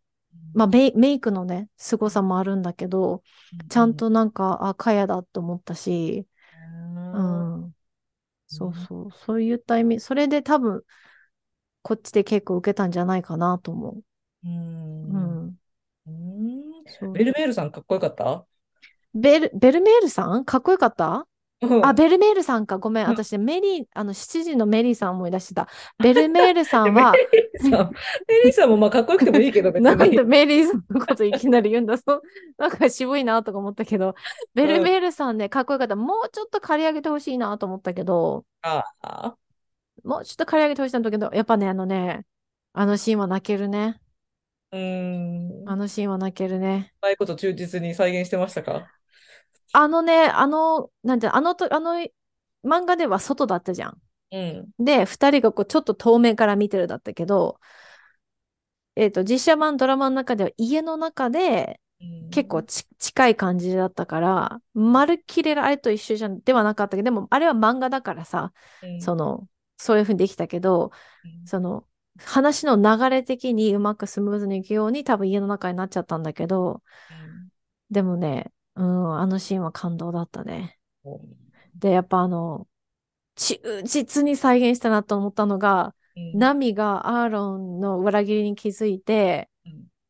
[SPEAKER 2] まあメイ、メイクのね、凄さもあるんだけど、ちゃんとなんか、あ、カヤだと思ったし、
[SPEAKER 1] うん。
[SPEAKER 2] そうそう。そういった意味、それで多分、こっちで結構受けたんじゃないかなと思う。
[SPEAKER 1] うん
[SPEAKER 2] うん。
[SPEAKER 1] ベルメールさんかっこよかった？
[SPEAKER 2] ベル、ベルメールさん？かっこよかった？
[SPEAKER 1] うん
[SPEAKER 2] あ、ベルメールさんか。ごめん。
[SPEAKER 1] うん
[SPEAKER 2] 私、メリー、あの、7時のメリーさん思い出してた。ベルメールさん
[SPEAKER 1] メ
[SPEAKER 2] は、
[SPEAKER 1] リーさん、メリーさんもまあかっこよくてもいいけど、別
[SPEAKER 2] なんで
[SPEAKER 1] に。
[SPEAKER 2] メリーさんのこといきなり言うんだそう。なんか渋いなとか思ったけど、ベルメールさんね、かっこよかった。もうちょっと刈り上げてほしいなと思ったけど、
[SPEAKER 1] ああ、
[SPEAKER 2] もうちょっと刈り上げてほしいんだけど、やっぱね、あのね、あのシーンは泣けるね。
[SPEAKER 1] うーん。
[SPEAKER 2] あのシーンは泣けるね。
[SPEAKER 1] うまいこと忠実に再現してましたか？
[SPEAKER 2] あのね、あの、なんて、あのと、あの、漫画では外だったじゃん。
[SPEAKER 1] うん。
[SPEAKER 2] で、二人がこうちょっと遠目から見てるだったけど、えっと、実写版ドラマの中では家の中で
[SPEAKER 1] うん
[SPEAKER 2] 結構ち近い感じだったから、まるっきりあれと一緒じゃんではなかったけど、でもあれは漫画だからさ、
[SPEAKER 1] うん
[SPEAKER 2] その、そういうふうにできたけど、
[SPEAKER 1] うん
[SPEAKER 2] その、話の流れ的にうまくスムーズにいくように多分家の中になっちゃったんだけど、でもね、うん、あのシーンは感動だったね。で、やっぱあの、忠実に再現したなと思ったのが、
[SPEAKER 1] うん
[SPEAKER 2] ナミがアーロンの裏切りに気づいて、
[SPEAKER 1] うん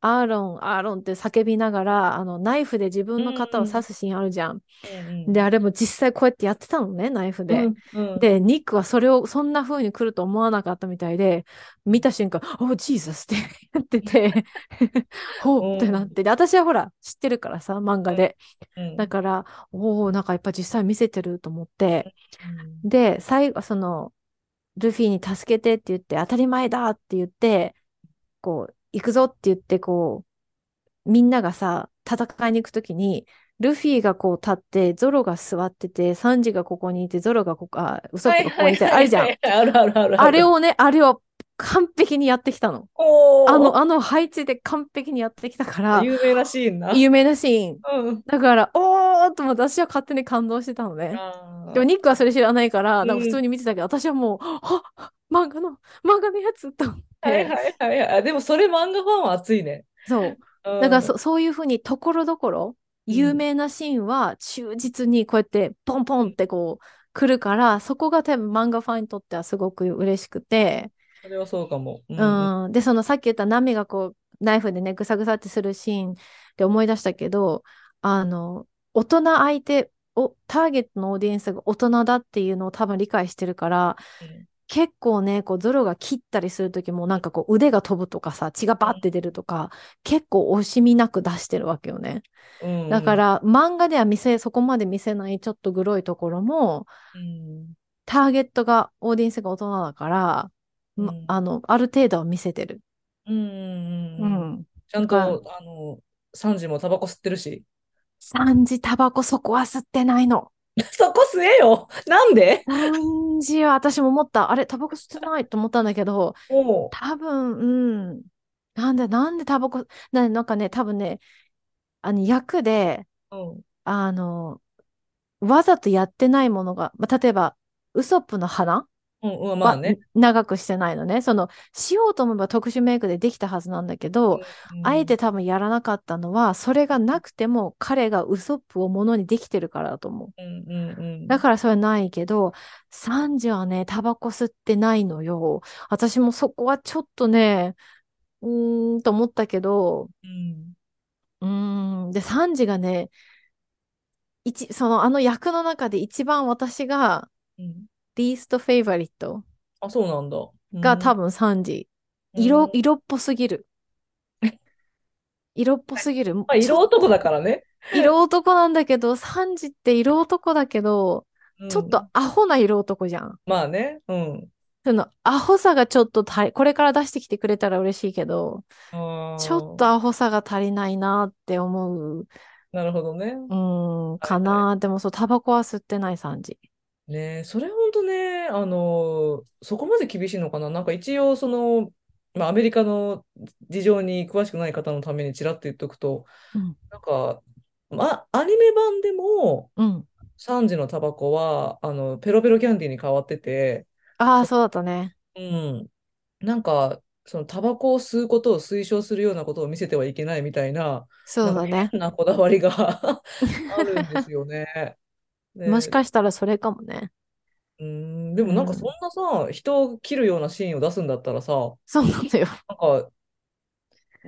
[SPEAKER 2] アーロン、アーロンって叫びながら、あの、ナイフで自分の肩を刺すシーンあるじゃん。
[SPEAKER 1] うん
[SPEAKER 2] で、あれも実際こうやってやってたのね、ナイフで。
[SPEAKER 1] うんうん
[SPEAKER 2] で、ニックはそれを、そんな風に来ると思わなかったみたいで、見た瞬間、おジーザスって言ってて、ほうってなって。で、私はほら、知ってるからさ、漫画で。
[SPEAKER 1] うん
[SPEAKER 2] だから、おおなんかやっぱ実際見せてると思って。
[SPEAKER 1] うん
[SPEAKER 2] で、最後、その、ルフィに助けてって言って、当たり前だって言って、こう、行くぞって言って、こう、みんながさ、戦いに行くときに、ルフィがこう立って、ゾロが座ってて、サンジがここにいて、ゾロがここ、あ、ウソップがここにいて、あるじゃん。
[SPEAKER 1] ん。あるあるある。
[SPEAKER 2] あれをね、あれを完璧にやってきたの。あの、あの配置で完璧にやってきたから、
[SPEAKER 1] 有名なシーンな。
[SPEAKER 2] 有名なシーン。
[SPEAKER 1] うん。
[SPEAKER 2] だから、おーっと私は勝手に感動してたのね。でもニックはそれ知らないから、
[SPEAKER 1] うん
[SPEAKER 2] なんか普通に見てたけど、私はもう、あ漫画の、漫画のやつと思って。
[SPEAKER 1] はいはいはいはい。あでもそれ漫画ファンは熱いね。
[SPEAKER 2] そう。
[SPEAKER 1] うん
[SPEAKER 2] だからそそういうふうにところどころ、有名なシーンは忠実にこうやってポンポンってこう来るから、そこが多分漫画ファンにとってはすごく嬉しくて、
[SPEAKER 1] それはそうかも。う
[SPEAKER 2] うんで、そのさっき言ったナミがこうナイフでね、ぐさぐさってするシーンで思い出したけど、あの、大人相手を、ターゲットのオーディエンスが大人だっていうのを多分理解してるから、結構ね、こうゾロが切ったりするときもなんかこう腕が飛ぶとかさ、血がバッて出るとか、結構惜しみなく出してるわけよね。
[SPEAKER 1] うん
[SPEAKER 2] だか、ら漫画では見せ、そこまで見せないちょっとグロいところも、
[SPEAKER 1] うん
[SPEAKER 2] ターゲットが、オーディエンスが大人だから、ま
[SPEAKER 1] うん
[SPEAKER 2] あの、ある程度は見せてる。
[SPEAKER 1] うんうん
[SPEAKER 2] う
[SPEAKER 1] うん
[SPEAKER 2] ん。
[SPEAKER 1] ちゃん
[SPEAKER 2] だ
[SPEAKER 1] と、あの、サンジもタバコ吸ってるし。
[SPEAKER 2] サンジタバコそこは吸ってないの。
[SPEAKER 1] そこ吸えよなんで？
[SPEAKER 2] 私も思った。あれ、タバコ吸ってないと思ったんだけど、
[SPEAKER 1] も
[SPEAKER 2] 多分、うん。なんで、なんでタバコ、ななんかね、多分ね、あの、役で、
[SPEAKER 1] う、うん
[SPEAKER 2] あの、わざとやってないものが、まあ、例えば、ウソップの花
[SPEAKER 1] うんうん、まあね。
[SPEAKER 2] は長くしてないのね。その、しようと思えば特殊メイクでできたはずなんだけど、
[SPEAKER 1] うん
[SPEAKER 2] あえて多分やらなかったのは、それがなくても彼がウソップをものにできてるからだと思う。
[SPEAKER 1] うんうんうん。
[SPEAKER 2] だからそれはないけど、サンジはね、タバコ吸ってないのよ。私もそこはちょっとね、うーんと思ったけど、
[SPEAKER 1] うん
[SPEAKER 2] うーん。で、サンジがね、一、そのあの役の中で一番私が
[SPEAKER 1] うん
[SPEAKER 2] リーストフェイバリット
[SPEAKER 1] あ、そうなんだ。
[SPEAKER 2] が多
[SPEAKER 1] 分、
[SPEAKER 2] 分サンジ。
[SPEAKER 1] うん。
[SPEAKER 2] 色、色っぽすぎる。色っぽすぎる。
[SPEAKER 1] まあ、色男だからね。
[SPEAKER 2] 色男なんだけど、サンジって色男だけど、ちょっと
[SPEAKER 1] うん。
[SPEAKER 2] アホな色男じゃん。
[SPEAKER 1] まあね。うん。
[SPEAKER 2] その、アホさがちょっと足り、これから出してきてくれたら嬉しいけど、
[SPEAKER 1] あ
[SPEAKER 2] ちょっ
[SPEAKER 1] あ、
[SPEAKER 2] とアホさが足りないなって思う、
[SPEAKER 1] なるほどね。
[SPEAKER 2] うーん、か。な。でもそう、タバコは吸ってない3時。
[SPEAKER 1] ねえ、それほんとね、あの、そこまで厳しいのかな？なんか一応、その、まあ、アメリカの事情に詳しくない方のためにちらっと言っとくと、
[SPEAKER 2] うん、
[SPEAKER 1] なんか、ま、アニメ版でも、
[SPEAKER 2] うん。
[SPEAKER 1] 3時のタバコは、あの、ペロペロキャンディーに変わってて、
[SPEAKER 2] ああ、
[SPEAKER 1] そ、
[SPEAKER 2] そうだったね。
[SPEAKER 1] うん、なんか、そのタバコを吸うことを推奨するようなことを見せてはいけないみたいな、
[SPEAKER 2] そうだね。
[SPEAKER 1] 変なこだわりが あるんですよね。
[SPEAKER 2] もし
[SPEAKER 1] で、
[SPEAKER 2] かしたらそれかもね。
[SPEAKER 1] うん、でもなんかそん
[SPEAKER 2] うん。
[SPEAKER 1] なさ、人を切るようなシーンを出すんだったらさ、
[SPEAKER 2] そうなんだよ。
[SPEAKER 1] なんか、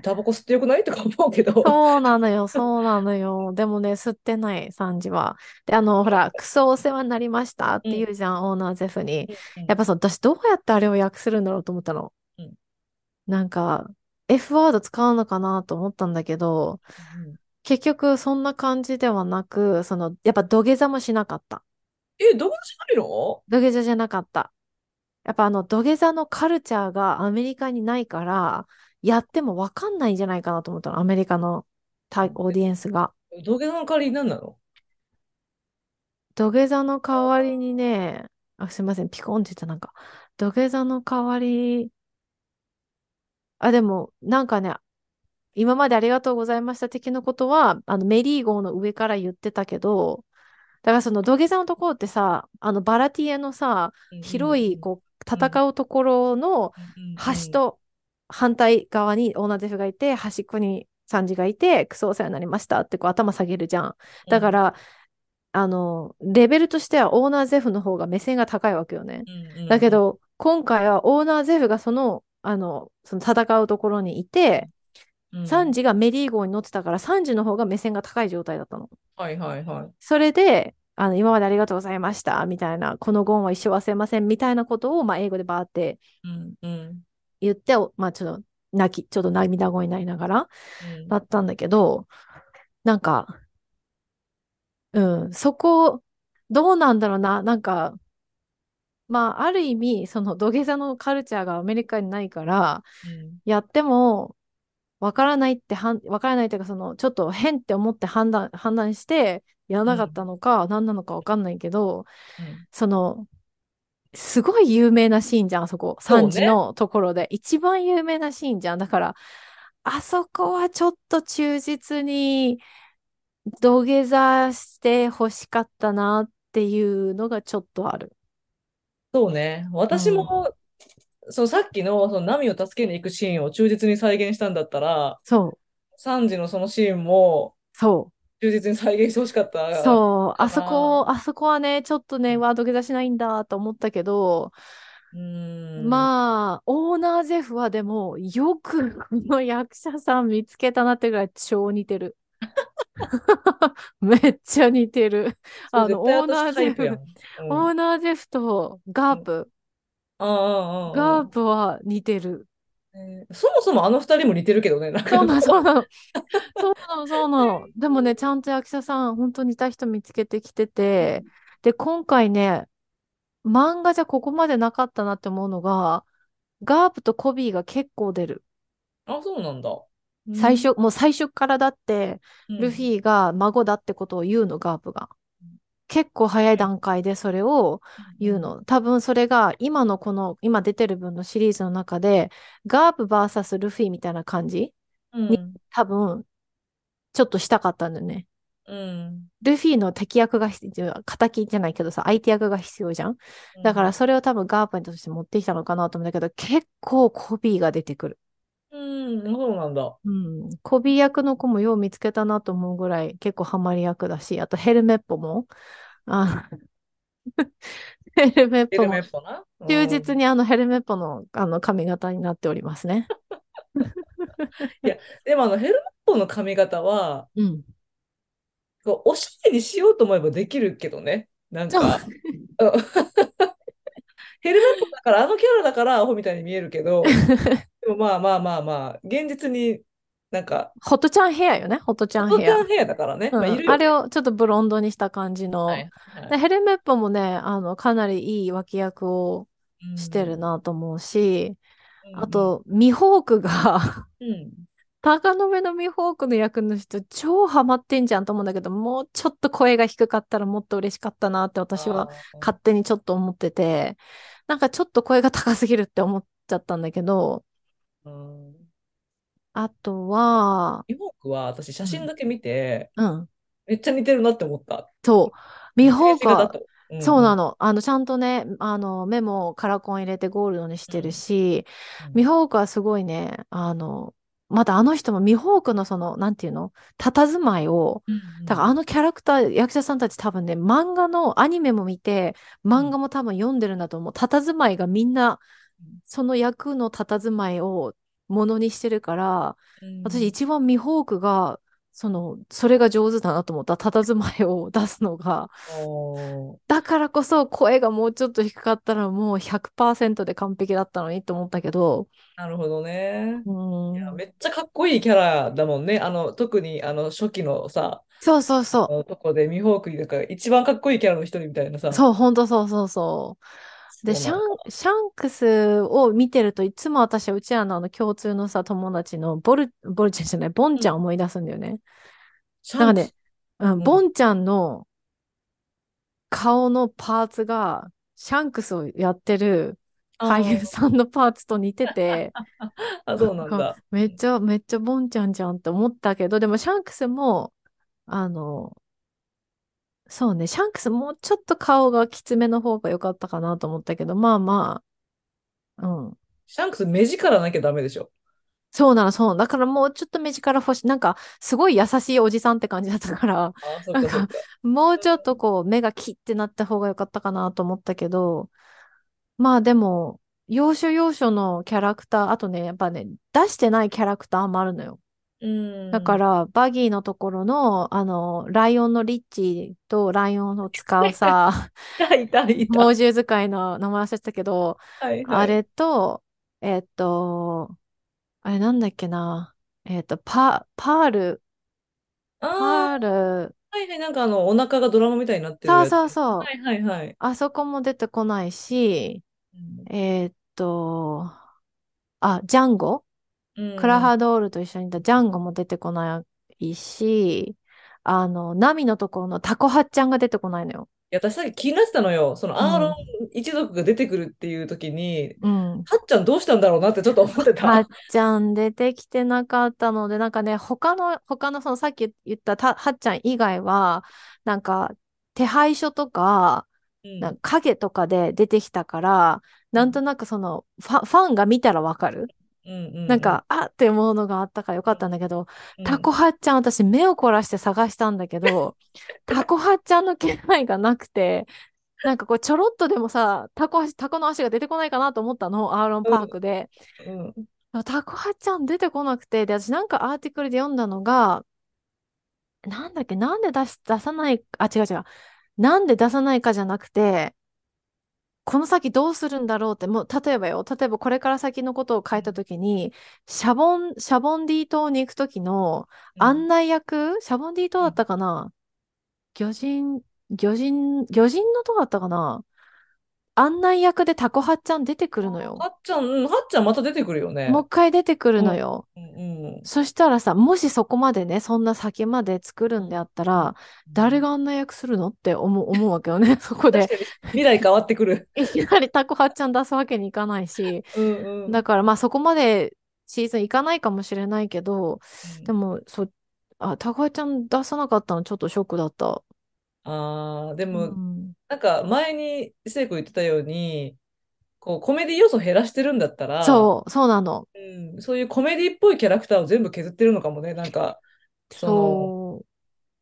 [SPEAKER 1] タバコ吸ってよくない？とか思うけど。
[SPEAKER 2] そうなのよ、そうなのよ。でもね、吸ってない、3時は。で、あの、ほら、クソお世話になりましたっ
[SPEAKER 1] うん、
[SPEAKER 2] て言うじゃん、オーナーゼフに。
[SPEAKER 1] うん、うん、
[SPEAKER 2] やっぱそう、私どうやってあれを訳するんだろうと思ったの。
[SPEAKER 1] うん、
[SPEAKER 2] なんか、F ワード使うのかなと思ったんだけど、
[SPEAKER 1] うん。
[SPEAKER 2] 結局そんな感じではなく、その、やっぱ土下座もしなかった。
[SPEAKER 1] え、どうしないの？
[SPEAKER 2] 土下座じゃなかった。やっぱあの土下座のカルチャーがアメリカにないから、やってもわかんないんじゃないかなと思ったの。アメリカのタイオーディエンスが。
[SPEAKER 1] 土下座の代わりに何なの？
[SPEAKER 2] 土下座の代わりにね、あ、すいません、ピコンって言ったなんか、土下座の代わり、あ、でも、なんかね、今までありがとうございました的なことは、あのメリー号の上から言ってたけど、だからその土下座のところってさ、あのバラティエのさ、広いこう
[SPEAKER 1] うん、
[SPEAKER 2] 戦うところの端と反対側にオーナーゼフがいて、端っこにサンジがいて、クソお世話になりましたってこう頭下げるじゃん。
[SPEAKER 1] うん、
[SPEAKER 2] だから、あの、レベルとしてはオーナーゼフの方が目線が高いわけよね。だけど、今回はオーナーゼフがその、あの、その戦うところにいて、
[SPEAKER 1] うん。
[SPEAKER 2] サンジがメリー号に乗ってたから、サンジの方が目線が高い状態だったの。
[SPEAKER 1] はいはいはい。
[SPEAKER 2] それで、あの、今までありがとうございました、みたいな、このゴンは一生忘れません、みたいなことを、まあ、英語でバーって
[SPEAKER 1] うん、うん、
[SPEAKER 2] 言って、まあ、ちょっと、泣き、ちょっと涙声になりながら、
[SPEAKER 1] うん。
[SPEAKER 2] だったんだけど、なんか、うん、そこ、どうなんだろうな、なんか、まあ、ある意味、その土下座のカルチャーがアメリカにないから、
[SPEAKER 1] うん、
[SPEAKER 2] やっても、わからないってはん、わからないというか、その、ちょっと変って思って判断、判断して、やらなかった
[SPEAKER 1] うん、
[SPEAKER 2] のか、何なのかわかんないけど、
[SPEAKER 1] うん。
[SPEAKER 2] その、すごい有名なシーンじゃん、あそこ。3
[SPEAKER 1] そうね。
[SPEAKER 2] 時のところで。一番有名なシーンじゃん。だから、あそこはちょっと忠実に土下座して欲しかったなっていうのがちょっとある。
[SPEAKER 1] そうね。
[SPEAKER 2] うん。
[SPEAKER 1] 私も、そのさっきの、そのナミを助けに行くシーンを忠実に再現したんだったら、
[SPEAKER 2] そう。
[SPEAKER 1] サンジのそのシーンも
[SPEAKER 2] そう。
[SPEAKER 1] 忠実に再現してほしかった
[SPEAKER 2] そう。あそ。こ、あそこはね、ちょっとね、わあ、土下座しないんだと思ったけど、
[SPEAKER 1] うーん。
[SPEAKER 2] まあ、オーナーゼフはでも、よくこの役者さん見つけたなってぐらい超似てる。めっちゃ似てる。あの、オーナー。ゼフ、
[SPEAKER 1] うん。
[SPEAKER 2] オーナーゼフとガ
[SPEAKER 1] うん。
[SPEAKER 2] ープ、ガープは似てる。
[SPEAKER 1] えーそもそもあの二人も似てるけどね、なんか
[SPEAKER 2] そうなの、そう
[SPEAKER 1] こ
[SPEAKER 2] なの。そうなの、そうなの。でもね、ちゃんと役者さん、本当に似た人見つけてきてて、で、今回ね、漫画じゃここまでなかったなって思うのが、ガープとコビーが結構出る。
[SPEAKER 1] う。あ、そうなんだ。うん。
[SPEAKER 2] 最初、もう最初からだって、ルフ
[SPEAKER 1] うん。
[SPEAKER 2] ィが孫だってことを言うの、ガープが。結構早い段階でそれを
[SPEAKER 1] うん。
[SPEAKER 2] 言うの。多分それが今のこの、今出てる分のシリーズの中で、ガープ VS ルフィみたいな感じに
[SPEAKER 1] うん。
[SPEAKER 2] 多分ちょっとしたかったんだよね。
[SPEAKER 1] うん。
[SPEAKER 2] ルフィの敵役が必要、敵じゃないけどさ、相手役が必要じゃん。だから
[SPEAKER 1] うん。
[SPEAKER 2] それを多分ガープにとして持ってきたのかなと思うんだけど、結構コビーが出てくる。
[SPEAKER 1] うん。そうなんだ。
[SPEAKER 2] うん。コビー役の子もよう見つけたなと思うぐらい結構ハマり役だし、あとヘルメッポも、あ、ヘルメッポも
[SPEAKER 1] ポな？
[SPEAKER 2] 忠
[SPEAKER 1] うん。
[SPEAKER 2] 実にあのヘルメッポのあの髪型になっておりますね。
[SPEAKER 1] いや、でもあのヘルメッポの髪型は、
[SPEAKER 2] うん。
[SPEAKER 1] おしゃれにしようと思えばできるけどね。なん。か、うんヘルメットだから、あのキャラだからアホみたいに見えるけど、でもまあまあまあまあ、現実になんか、
[SPEAKER 2] ホトちゃんヘアよね、ホトちゃんヘア。
[SPEAKER 1] お父ちゃんヘアだからね。まあ、
[SPEAKER 2] れをちょっとブロンドにした感じの。
[SPEAKER 1] はいはい。
[SPEAKER 2] ヘルメットもね、あの、かなりいい脇役を
[SPEAKER 1] う
[SPEAKER 2] してる
[SPEAKER 1] ん。
[SPEAKER 2] なと思うし、
[SPEAKER 1] うんうん
[SPEAKER 2] あと、ミホークが
[SPEAKER 1] うん。
[SPEAKER 2] 鷹の目のミホークの役の人超ハマってんじゃんと思うんだけど、もうちょっと声が低かったらもっと嬉しかったなって私は勝手にちょっと思ってて、なんかちょっと声が高すぎるって思っちゃったんだけど、
[SPEAKER 1] うん。
[SPEAKER 2] あとは、
[SPEAKER 1] リホークは私写
[SPEAKER 2] うん、
[SPEAKER 1] 真だけ見て、
[SPEAKER 2] うん、
[SPEAKER 1] めっちゃ似てるなって思った。
[SPEAKER 2] そう、ミ
[SPEAKER 1] ゲ
[SPEAKER 2] ホークは。
[SPEAKER 1] うんうん。
[SPEAKER 2] そうなの。あの、ちゃんとね、あの、目もカラコン入れてゴールドにしてる
[SPEAKER 1] うん
[SPEAKER 2] し、
[SPEAKER 1] うん。
[SPEAKER 2] ミホークはすごいね、あの、またあの人もミホークのその、なんていうの？佇まいを、
[SPEAKER 1] うん
[SPEAKER 2] だからあのキャラクター、役者さんたち多分ね、漫画のアニメも見て、
[SPEAKER 1] うん。
[SPEAKER 2] 漫画も多分読んでるんだと思う。佇まいがみんな、
[SPEAKER 1] うん
[SPEAKER 2] その役の佇まいをものにしてるから、私
[SPEAKER 1] うん
[SPEAKER 2] 一番ミホークが、その、それが上手だなと思った、佇まいを出すのが。だからこそ声がもうちょっと低かったらもう100%で完璧だったのにと思ったけど、
[SPEAKER 1] なるほどね。
[SPEAKER 2] う
[SPEAKER 1] いや。めっちゃかっこいいキャラだもんね。あの、特にあの初期のさ、
[SPEAKER 2] そうそうそ
[SPEAKER 1] あのとこでミホークなんか一番かっこいいキャラの一人みたいな
[SPEAKER 2] う。
[SPEAKER 1] さ。
[SPEAKER 2] そう、ほんとそうそうそう。で。シャン、シャンクスを見てるといつも私はうちらのあの共通のさ、友達のボル、ボルちゃんじゃない、ボン
[SPEAKER 1] うん。
[SPEAKER 2] ちゃん思い出すんだよね。
[SPEAKER 1] シャンクス？
[SPEAKER 2] なんかね、うん、
[SPEAKER 1] うん。
[SPEAKER 2] ボンちゃんの顔のパーツが、シャンクスをやってる俳優
[SPEAKER 1] あ
[SPEAKER 2] さんのパーツと似てて、
[SPEAKER 1] あ、あ、そうなん
[SPEAKER 2] か
[SPEAKER 1] だ。
[SPEAKER 2] めっちゃ、めっちゃボンちゃんじゃんって思ったけど、でもシャンクスも、あの、そうね、シャンクスもうちょっと顔がきつめの方が良かったかなと思ったけど、まあまあ、うん。
[SPEAKER 1] シャンクス目力なきゃダメでしょ。
[SPEAKER 2] そうなの、そう。だからもうちょっと目力欲しい。なんか、すごい優しいおじさんって感じだったから、
[SPEAKER 1] ああ、そっ
[SPEAKER 2] なんか。もうちょっとこう、目がキッてなった方が良かったかなと思ったけど、まあでも、要所要所のキャラクター、あとね、やっぱね、出してないキャラクターもあるのよ。
[SPEAKER 1] うん。
[SPEAKER 2] だから、バギーのところの、あの、ライオンのリッチーとライオンを使うさ、
[SPEAKER 1] いた。
[SPEAKER 2] 猛獣使いの名前忘れてたけど、
[SPEAKER 1] はいはい。
[SPEAKER 2] あれと、えっと、あれなんだっけな。えっと、パ、パール、パール、
[SPEAKER 1] はいはい。なんかあの、お腹がドラみたいになってる
[SPEAKER 2] そう。そうそう。
[SPEAKER 1] はいはいはい。
[SPEAKER 2] あそこも出てこないし、
[SPEAKER 1] うん
[SPEAKER 2] えっと、あ、ジャンゴ？
[SPEAKER 1] うん。
[SPEAKER 2] クラハドールと一緒にいたジャンゴも出てこないし、あの、ナミのところのタコハッちゃんが出てこないのよ。
[SPEAKER 1] いや、私さっき気になってたのよ。そのアーロン
[SPEAKER 2] うん。
[SPEAKER 1] 一族が出てくるっていう時に、
[SPEAKER 2] うん。
[SPEAKER 1] はっちゃんどうしたんだろうなってちょっと思ってた。
[SPEAKER 2] はっちゃん出てきてなかったので、なんかね、他の、他のそのさっき言ったたはっちゃん以外は、なんか手配書とか、
[SPEAKER 1] うん。
[SPEAKER 2] なんか影とかで出てきたから、なんとなくそのファ、ファンが見たらわかる。なんか、あって思うのがあったからよかったんだけど、タコ
[SPEAKER 1] うん。
[SPEAKER 2] ハッちゃん私目を凝らして探したんだけど、タコハッちゃんの気配がなくて、なんかこうちょろっとでもさ、タコ足、タコの足が出てこないかなと思ったの、アーロンパークで。
[SPEAKER 1] うん。うん。
[SPEAKER 2] タコハちゃん出てこなくて、で、私なんかアーティクルで読んだのが、なんだっけ、なんで出し、出さない、あ、違う違う。なんで出さないかじゃなくて、この先どうするんだろうって、もう、例えばよ、例えばこれから先のことを書いたときに、シャボン、シャボンディ島に行くときの案内役、シャボンディ島だったかな？魚人、魚人、魚人の塔だったかな？案内役でタコハッちゃん出てくるのよ。
[SPEAKER 1] はっちゃん、うん、はっちゃんまた出てくるよね。
[SPEAKER 2] もう一回出てくる
[SPEAKER 1] うん。
[SPEAKER 2] のよ。
[SPEAKER 1] うんうん。
[SPEAKER 2] そしたらさ、もしそこまでね、そんな先まで作るんであった
[SPEAKER 1] うん
[SPEAKER 2] ら、
[SPEAKER 1] うん
[SPEAKER 2] 誰が案内役するのって思う、思うわけよね。そこで。
[SPEAKER 1] 未来変わってくる。
[SPEAKER 2] いきなりタコハッちゃん出すわけにいかないし。
[SPEAKER 1] うんうん。
[SPEAKER 2] だからまあそこまでシーズンいかないかもしれないけど、
[SPEAKER 1] うん
[SPEAKER 2] でも、そ、あ、タコハッちゃん出さなかったのちょっとショックだった。
[SPEAKER 1] ああ、で
[SPEAKER 2] う
[SPEAKER 1] も、
[SPEAKER 2] ん。
[SPEAKER 1] なんか前に聖子言ってたように、こうコメディ要素減らしてるんだったら、
[SPEAKER 2] そう、そうなの。
[SPEAKER 1] うん、そういうコメディっぽいキャラクターを全部削ってるのかもね。なんか、その。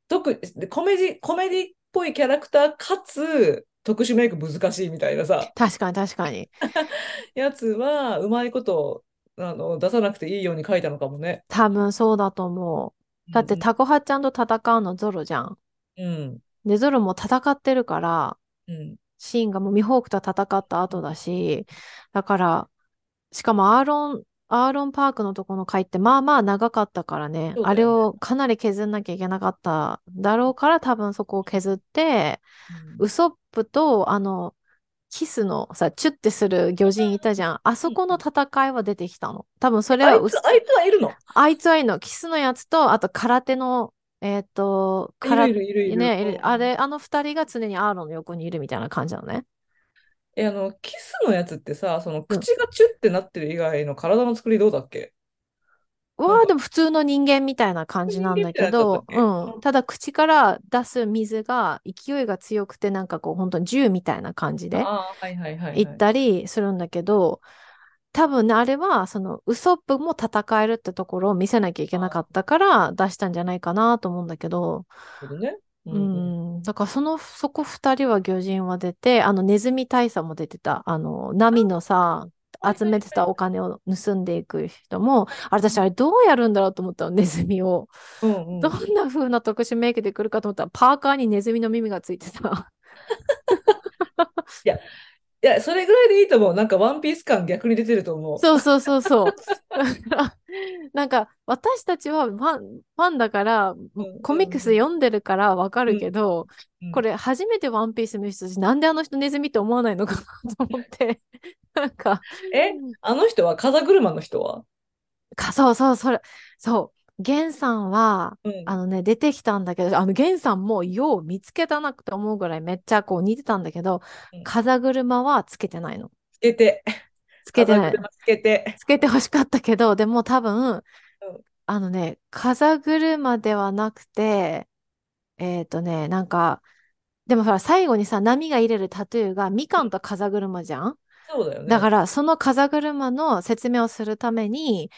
[SPEAKER 1] 特でコメディ、コメディっぽいキャラクターかつ特殊メイク難しいみたいなさ、
[SPEAKER 2] 確かに確かに。
[SPEAKER 1] やつはうまいことあの出さなくていいように書いたのかもね。
[SPEAKER 2] 多分そうだと思う。だって
[SPEAKER 1] うん
[SPEAKER 2] タコハッちゃんと戦うのゾロじゃん。
[SPEAKER 1] うん。
[SPEAKER 2] で、ゾロも戦ってるから、
[SPEAKER 1] うん。
[SPEAKER 2] シーンがもうミホークと戦った後だし、だから、しかもアーロン、アーロンパークのとこの回ってまあまあ長かったからね。あれ。をかなり削んなきゃいけなかっただろうから多分そこを削って、
[SPEAKER 1] うん
[SPEAKER 2] ウソップとあの、キスのさ、チュッてする魚人いたじゃん。あそこの戦いは出てきたの。多分それ
[SPEAKER 1] あいつ、
[SPEAKER 2] は
[SPEAKER 1] あいつはいるの？
[SPEAKER 2] あいつはいいの。キスのやつと、あと空手の、えっと、空、
[SPEAKER 1] いるいるいるいる。
[SPEAKER 2] ね、あれ、あの二人が常にアーロンの横にいるみたいな感じなのね？
[SPEAKER 1] え、あの、キスのやつってさ、その
[SPEAKER 2] うん。
[SPEAKER 1] 口がチュッてなってる以外の体の作りどうだっけ？なん
[SPEAKER 2] は、
[SPEAKER 1] か、
[SPEAKER 2] でも普通の人間みたいな感じなんだ
[SPEAKER 1] 人間みたいなやつだったっ
[SPEAKER 2] けど、
[SPEAKER 1] け
[SPEAKER 2] うん。ただ口から出す水が勢いが強くて、なんかこう、本当に銃みたいな感じで
[SPEAKER 1] ああー、はいはいはい
[SPEAKER 2] 行っ
[SPEAKER 1] はい。
[SPEAKER 2] たりするんだけど、多分ね、あれは、その、ウソップも戦えるってところを見せなきゃいけなかったから出したんじゃないかなと思うんだけど。
[SPEAKER 1] う
[SPEAKER 2] う
[SPEAKER 1] んうん。
[SPEAKER 2] ん、だからその、そこ二人は魚人は出て、あの、ネズミ大佐も出てた。あの、ナミのさ、集めて
[SPEAKER 1] はい。
[SPEAKER 2] たお金を盗んでいく人も、あれ
[SPEAKER 1] うん、
[SPEAKER 2] 私あれどうやるんだろうと思ったの、ネズミを。
[SPEAKER 1] うんうん。
[SPEAKER 2] どんな風な特殊メイクで来るかと思ったら、パーカーにネズミの耳がついてた。
[SPEAKER 1] いや、いや、それぐらいでいいと思う。なんかワンピース感逆に出てると思う。
[SPEAKER 2] そうそうそうそう。なんか私たちはファン、ファンだから、
[SPEAKER 1] うんう
[SPEAKER 2] コミックス
[SPEAKER 1] ん
[SPEAKER 2] 読んでるからわかるけ
[SPEAKER 1] うん。
[SPEAKER 2] ど、
[SPEAKER 1] うんうん。
[SPEAKER 2] これ初めてワンピース見る人たち、なんであの人ネズミって思わないのかなと思って、なんか、
[SPEAKER 1] え、あの人は？風車の人は？
[SPEAKER 2] か、そうそう、それ、そう、ゲンさんは、
[SPEAKER 1] うん。
[SPEAKER 2] あのね、出てきたんだけど、あの、ゲンさんもよう見つけたなって思うぐらいめっちゃこう似てたんだけど、
[SPEAKER 1] うん。
[SPEAKER 2] 風車はつけてないの。
[SPEAKER 1] つけて、
[SPEAKER 2] つけてない。
[SPEAKER 1] つけて。
[SPEAKER 2] つけてほしかったけど、でも多分、
[SPEAKER 1] うん。
[SPEAKER 2] あのね、風車ではなくて、えっとね、なんか、でもほら、最後にさ、波が入れるタトゥーがみかんと風車じゃん
[SPEAKER 1] そうだよね。
[SPEAKER 2] だから、その風車の説明をするために、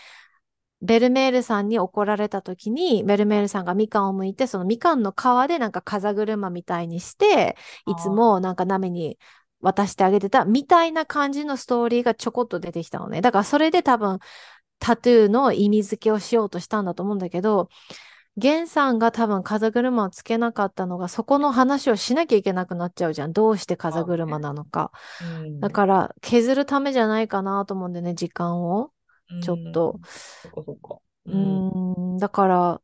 [SPEAKER 2] ベルメールさんに怒られた時に、ベルメールさんがみかんを剥いて、そのみかんの皮でなんか風車みたいにして、いつ
[SPEAKER 1] あ
[SPEAKER 2] もなんか波に渡してあげてたみたいな感じのストーリーがちょこっと出てきたのね。だからそれで多分タトゥーの意味付けをしようとしたんだと思うんだけど、ゲンさんが多分風車をつけなかったのが、そこの話をしなきゃいけなくなっちゃうじゃん。どうして
[SPEAKER 1] あ、
[SPEAKER 2] 風車。なのか。
[SPEAKER 1] うん。
[SPEAKER 2] だから削るためじゃないかなと思うんでね、時間を。
[SPEAKER 1] う
[SPEAKER 2] ちょっ
[SPEAKER 1] ん。
[SPEAKER 2] と。う
[SPEAKER 1] うん。
[SPEAKER 2] だから、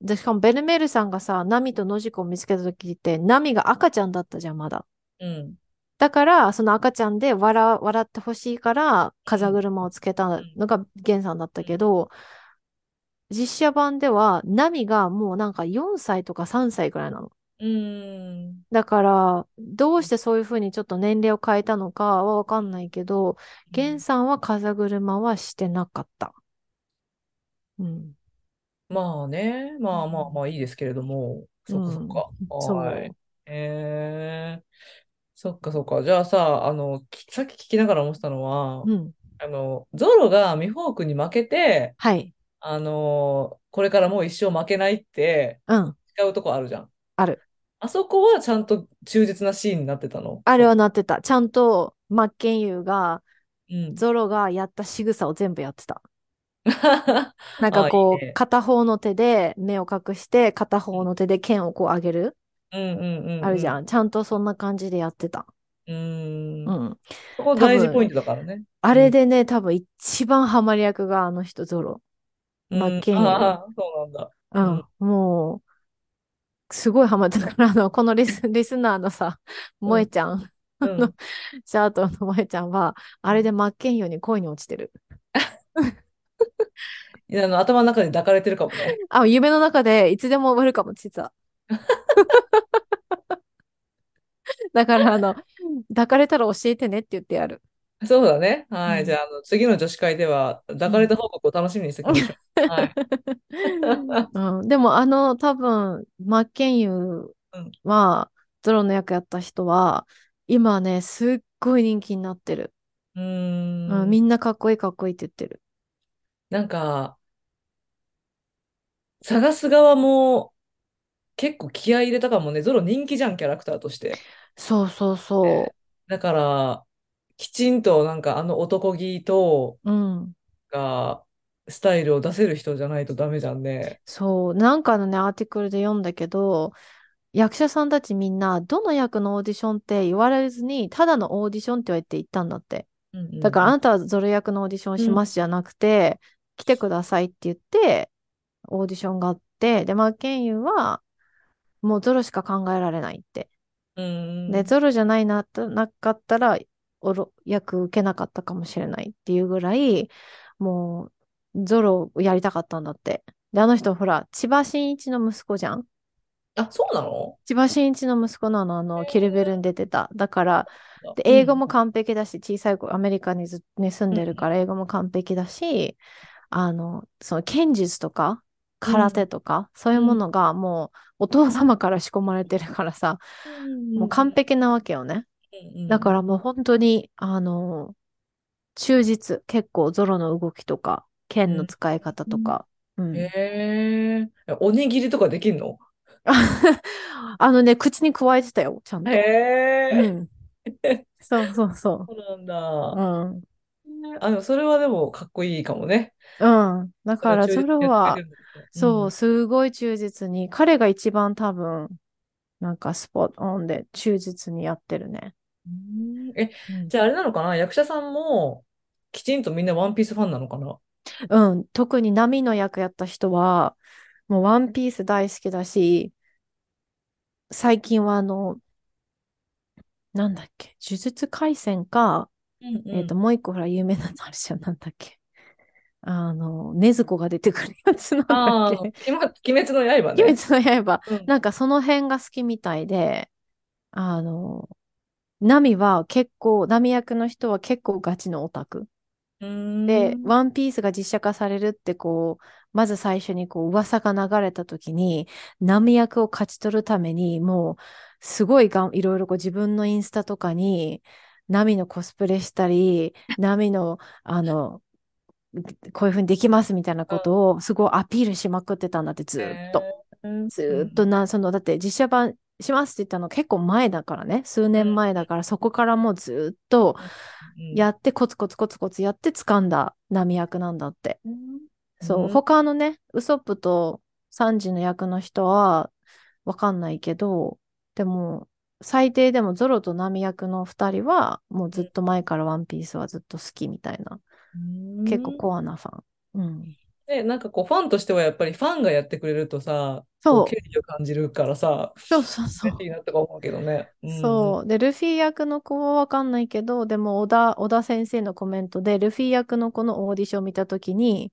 [SPEAKER 2] で、しかもベルメールさんがさ、ナミとノジコを見つけた時って、ナミが赤ちゃんだったじゃん、まだ。
[SPEAKER 1] うん。
[SPEAKER 2] だから、その赤ちゃんで笑、笑ってほしいから、風
[SPEAKER 1] うん。
[SPEAKER 2] 車をつけた
[SPEAKER 1] うん。
[SPEAKER 2] のがゲンさんだった
[SPEAKER 1] うん。
[SPEAKER 2] けど、実写版では、ナミがもうなんか4歳とか3歳くらいなの。
[SPEAKER 1] うん。
[SPEAKER 2] だから、どうしてそういうふうにちょっと年齢を変えたのかはわかんないけど、ゲンさんは風車はしてなかった。うん。
[SPEAKER 1] まあね。まあまあまあいいですけれども。そっかそっ
[SPEAKER 2] うん。
[SPEAKER 1] か。はい。
[SPEAKER 2] そ
[SPEAKER 1] えー、そっかそっか。じゃあさ、あの、きさっき聞きながら思ってたのは、
[SPEAKER 2] う。うん。
[SPEAKER 1] あの、ゾロがミホークに負けて、
[SPEAKER 2] はい。
[SPEAKER 1] あの、これからもう一生負けないって
[SPEAKER 2] うん。
[SPEAKER 1] 誓うとこあるじゃん。
[SPEAKER 2] ある。
[SPEAKER 1] あそこはちゃんと忠実なシーンになってたの？
[SPEAKER 2] あれ
[SPEAKER 1] そ
[SPEAKER 2] はなってた。ちゃんと、マッケンユーが、
[SPEAKER 1] うん。
[SPEAKER 2] ゾロがやった仕草を全部やってた。なんかこう、
[SPEAKER 1] いね。
[SPEAKER 2] 片方の手で目を隠して、片
[SPEAKER 1] うん
[SPEAKER 2] 方の手で剣をこう上げる。
[SPEAKER 1] うんうんうん
[SPEAKER 2] あるじゃん。ちゃんとそんな感じでやってた。
[SPEAKER 1] うん。うーん。
[SPEAKER 2] うん。
[SPEAKER 1] そこ大事ポイントだからね。
[SPEAKER 2] あ
[SPEAKER 1] うん。
[SPEAKER 2] れでね、多分一番ハマり役があの人、ゾロ。マッ
[SPEAKER 1] うん。
[SPEAKER 2] ケンユー。
[SPEAKER 1] ああ、そうなんだ。
[SPEAKER 2] うん。
[SPEAKER 1] うん。
[SPEAKER 2] もう、すごいハマってたから、あの、このリス、リスナーのさ、
[SPEAKER 1] うん。
[SPEAKER 2] 萌えちゃん、
[SPEAKER 1] うん。
[SPEAKER 2] シャートの萌えちゃんは、あれでマッケンユーに恋に落ちてる。
[SPEAKER 1] い やあの、頭の中で抱かれてるかもね。
[SPEAKER 2] あ、夢の中でいつでも終わるかもって言ってた。だから、あの、抱かれたら教えてねって言ってやる。
[SPEAKER 1] そうだね。はい。じ
[SPEAKER 2] うん。
[SPEAKER 1] ゃあ、あの、次の女子会では、抱
[SPEAKER 2] うん。
[SPEAKER 1] かれた報告を楽しみにしておきましょう。はい。
[SPEAKER 2] うん、でも、あの、多分、マッケンユー
[SPEAKER 1] うん。
[SPEAKER 2] は、ゾロの役やった人は、今ね、すっごい人気になってる。
[SPEAKER 1] うー
[SPEAKER 2] うん、み
[SPEAKER 1] ん。
[SPEAKER 2] んなかっこいいかっこいいって言ってる。
[SPEAKER 1] なんか、探す側も結構気合い入れたかもね。ゾロ人気じゃん、キャラクターとして。
[SPEAKER 2] そうそうそ
[SPEAKER 1] だから、きちんとなんかあの男気と、
[SPEAKER 2] う。うん。
[SPEAKER 1] が、スタイルを出せる人じゃないとダメじゃんね。
[SPEAKER 2] そう。なんかのね、アーティクルで読んだけど、役者さんたちみんな、どの役のオーディションって言われずに、ただのオーディションって言われて行ったんだって。
[SPEAKER 1] うん
[SPEAKER 2] だからあ
[SPEAKER 1] うん
[SPEAKER 2] なたはゾロ役のオーディション
[SPEAKER 1] うん。
[SPEAKER 2] しますじゃなくて、来てくださいって言って、オーディションがあって、で、マッケンユーは、もうゾロしか考えられないって。
[SPEAKER 1] う
[SPEAKER 2] で、
[SPEAKER 1] ん。
[SPEAKER 2] ゾロじゃないな、なかったら、おろ役受けなかったかもしれないっていうぐらい、もう、ゾロをやりたかったんだって。で、あの人、ほら、千葉真一の息子じゃん？
[SPEAKER 1] あ、そうなの？
[SPEAKER 2] 千葉真一の息子なの、あの、キルベルに出てた。だから、で、
[SPEAKER 1] うん。
[SPEAKER 2] 英語も完璧だし、小さい子、アメリカにずっと、ね、住ん
[SPEAKER 1] うん。
[SPEAKER 2] でるから、英語も完璧だし、あの、その剣術とか、空
[SPEAKER 1] うん。
[SPEAKER 2] 手とか、そういう
[SPEAKER 1] うん。
[SPEAKER 2] ものがもうお父様から仕込まれてるからさ、
[SPEAKER 1] うん。
[SPEAKER 2] もう完璧なわけよね。
[SPEAKER 1] うん。
[SPEAKER 2] だからもう本当に、あの、忠実、結構ゾロの動きとか、剣の
[SPEAKER 1] うん。
[SPEAKER 2] 使い方
[SPEAKER 1] うん
[SPEAKER 2] とか、う
[SPEAKER 1] へ
[SPEAKER 2] ん。
[SPEAKER 1] え。おにぎりとかできんの？
[SPEAKER 2] あのね、口に加えてたよ、ちゃん
[SPEAKER 1] へ
[SPEAKER 2] と。う
[SPEAKER 1] え。
[SPEAKER 2] ん。そうそうそ
[SPEAKER 1] そうなん
[SPEAKER 2] う。う
[SPEAKER 1] だ。
[SPEAKER 2] ん。
[SPEAKER 1] ねあ、でもそれはでもかっこいいかもね。
[SPEAKER 2] うん。だからゾ
[SPEAKER 1] 忠実にやってくれ
[SPEAKER 2] は、そう、
[SPEAKER 1] ん。
[SPEAKER 2] すごい忠実に、彼が一番多分、なんかスポットオンで忠実にやってるね。
[SPEAKER 1] うんえ、
[SPEAKER 2] うん。
[SPEAKER 1] じゃああれなのかな？役者さんもきちんとみんなワンピースファンなのかな？
[SPEAKER 2] うん。特にナミの役やった人は、もうワンピース大好きだし、最近はあの、なんだっけ、呪術廻戦か、えっと、
[SPEAKER 1] うんうん。
[SPEAKER 2] もう一個ほら、有名なのあるじゃん、なんだっけ？あの、禰豆子が出てくるやつなんだっ
[SPEAKER 1] ああ、
[SPEAKER 2] け。
[SPEAKER 1] 鬼滅の刃
[SPEAKER 2] 鬼
[SPEAKER 1] ね。
[SPEAKER 2] 滅の刃。
[SPEAKER 1] うん。
[SPEAKER 2] なんかその辺が好きみたいで、あの、ナミは結構、ナミ役の人は結構ガチのオタク。で、
[SPEAKER 1] ん。
[SPEAKER 2] ワンピースが実写化されるってこう、まず最初にこう噂が流れた時に、ナミ役を勝ち取るために、もう、すごいがんいろいろこう自分のインスタとかに、ナミのコスプレしたり、ナミの、あの、こういうふうにできますみたいなことをすごいアピールしまくってたんだって、ずーっと。ずっとな、その、だって実写版しますって言ったの結構前だからね、数年前だから、そこからもうずーっと
[SPEAKER 1] うん。
[SPEAKER 2] やって、コツコツコツコツやって掴んだナミ役なんだって。そう、
[SPEAKER 1] うん。うん
[SPEAKER 2] 他のね、ウソップとサンジの役の人はわかんないけど、でも、最低でもゾロとナミ役の二人は、もうずっと前からワンピースはずっと好きみたいな、結構コアなファン。うん。
[SPEAKER 1] で、なんかこう、ファンとしてはやっぱりファンがやってくれるとさ、
[SPEAKER 2] そう、
[SPEAKER 1] 敬意を感じるからさ、
[SPEAKER 2] そうそうそう。
[SPEAKER 1] 嬉しいなとか思うけどね。うんうん。
[SPEAKER 2] そう。で、ルフィ役の子はわかんないけど、でも、小田、小田先生のコメントで、ルフィ役の子のオーディションを見たときに、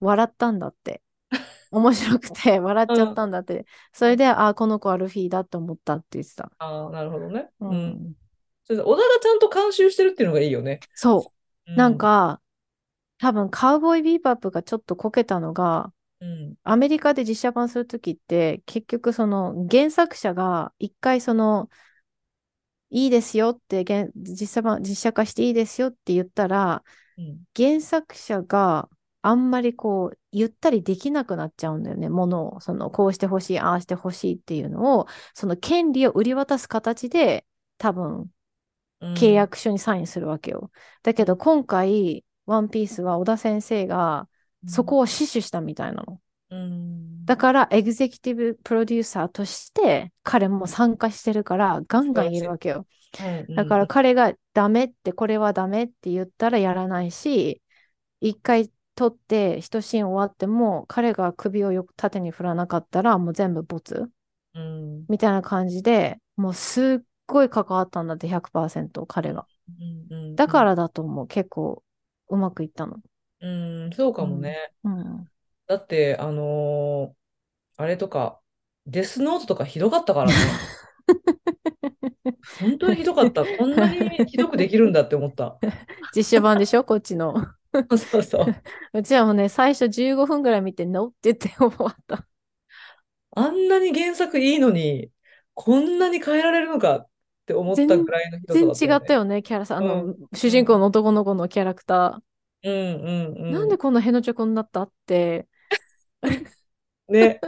[SPEAKER 2] 笑ったんだって。面白くて、笑っちゃっ
[SPEAKER 1] うん。
[SPEAKER 2] たんだって。それで、ああ、この子はルフィだって思ったって言ってた。
[SPEAKER 1] ああ、なるほどね。
[SPEAKER 2] う
[SPEAKER 1] うん。
[SPEAKER 2] ん。
[SPEAKER 1] それで小田がちゃんと監修してるっていうのがいいよね。
[SPEAKER 2] そう。
[SPEAKER 1] うん。
[SPEAKER 2] か、多分、カウボーイビーバップがちょっとこけたのが、
[SPEAKER 1] うん。
[SPEAKER 2] アメリカで実写版するときって、結局、その、原作者が一回その、いいですよって原、実写版、実写化していいですよって言ったら、
[SPEAKER 1] うん。
[SPEAKER 2] 原作者があんまりこう、ゆったりできなくなっちゃうんだよね。ものを、その、こうしてほしい、ああしてほしいっていうのを、その権利を売り渡す形で、多分、契
[SPEAKER 1] うん。
[SPEAKER 2] 約書にサインするわけよ。だけど、今回、ワンピースは小田先生が、そこを死守したみたいなの。
[SPEAKER 1] うん。
[SPEAKER 2] だから、エグゼクティブプロデューサーとして、彼も参加してるから、ガンガン
[SPEAKER 1] い。
[SPEAKER 2] るわけよ。
[SPEAKER 1] うん。
[SPEAKER 2] だから
[SPEAKER 1] うん。
[SPEAKER 2] 彼がダメって、これはダメって言ったらやらないし、一回取って一シーン終わっても、彼が首をよく縦に振らなかったら、もう全部ボツ
[SPEAKER 1] うん。
[SPEAKER 2] みたいな感じで、もうすっごい関わったんだって100%彼が。だか
[SPEAKER 1] うん。
[SPEAKER 2] らだと思う。結構うまくいったの？
[SPEAKER 1] うんそうかも
[SPEAKER 2] うん。
[SPEAKER 1] ね。
[SPEAKER 2] うん。
[SPEAKER 1] だって、あのーあれとか、デスノートとかひどかったからね。本当にひどかった。こんなにひどくできるんだって思った。
[SPEAKER 2] 実写版でしょ？こっちの。
[SPEAKER 1] そうそう。
[SPEAKER 2] うちはもうね、最初15分ぐらい見て、ノって言って終わった。
[SPEAKER 1] あんなに原作いいのに、こんなに変えられるのかって思った
[SPEAKER 2] 全
[SPEAKER 1] ぐらいのだったよね。
[SPEAKER 2] 違ったよね、キャラさん。あ
[SPEAKER 1] うん。
[SPEAKER 2] の、主
[SPEAKER 1] うん。
[SPEAKER 2] 人公の男の子のキャラクタ
[SPEAKER 1] うんうん
[SPEAKER 2] ー。なん
[SPEAKER 1] うん。
[SPEAKER 2] でこんなヘのチョコになったって。
[SPEAKER 1] ね。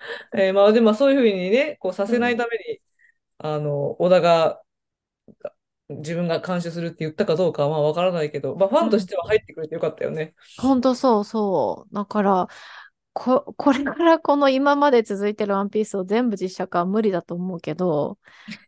[SPEAKER 1] えーまあでもそういうふうにね、こうさせない
[SPEAKER 2] うん。
[SPEAKER 1] ために、あの、小田が自分が監修するって言ったかどうかはまあわからないけど、まあファンとし
[SPEAKER 2] うん。
[SPEAKER 1] ては入ってくれてよかったよね。
[SPEAKER 2] ほんとそうそう。だから、こ、これからこの今まで続いてるワンピースを全部実写化は無理だと思うけど、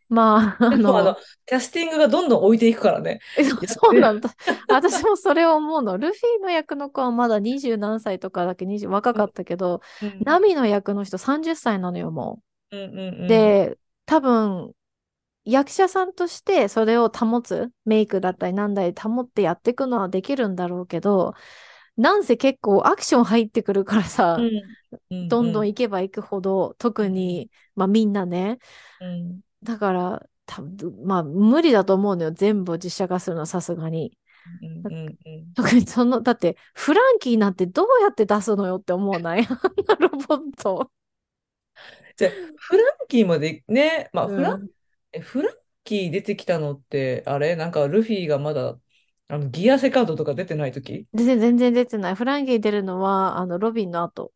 [SPEAKER 2] まあ、あ
[SPEAKER 1] でも、あの、
[SPEAKER 2] の、
[SPEAKER 1] キャスティングがどんどん置いていくからね。
[SPEAKER 2] え そうなんだ。私もそれを思うの。ルフィの役の子はまだ二十何歳とかだけ？20若かったけど、
[SPEAKER 1] うん、
[SPEAKER 2] ナミの役の人30歳なのよ、も
[SPEAKER 1] うん、うん、
[SPEAKER 2] う。
[SPEAKER 1] うん。
[SPEAKER 2] で、多分、役者さんとしてそれを保つ、メイクだったりなんだり保ってやっていくのはできるんだろうけど、なんせ結構アクション入ってくるからさ、
[SPEAKER 1] うん、うん、
[SPEAKER 2] どんどん
[SPEAKER 1] うん、
[SPEAKER 2] 行けば行くほど、特
[SPEAKER 1] うん、
[SPEAKER 2] に、まあみんなね、
[SPEAKER 1] うん、
[SPEAKER 2] だから、多分まあ無理だと思うのよ。全部実写化するのはさすがに。
[SPEAKER 1] うん、うん。うん
[SPEAKER 2] 特にその、だってフランキーなんてどうやって出すのよって思わない？ロボット。
[SPEAKER 1] じゃあ、フランキーまでね、まあ、フラン、
[SPEAKER 2] うん。
[SPEAKER 1] え、フランキー出てきたのって、あれ？なんかルフィがまだ、あの、ギアセカンドとか出てない時？
[SPEAKER 2] で、全然出てない。フランキー出るのは、あの、ロビンの後。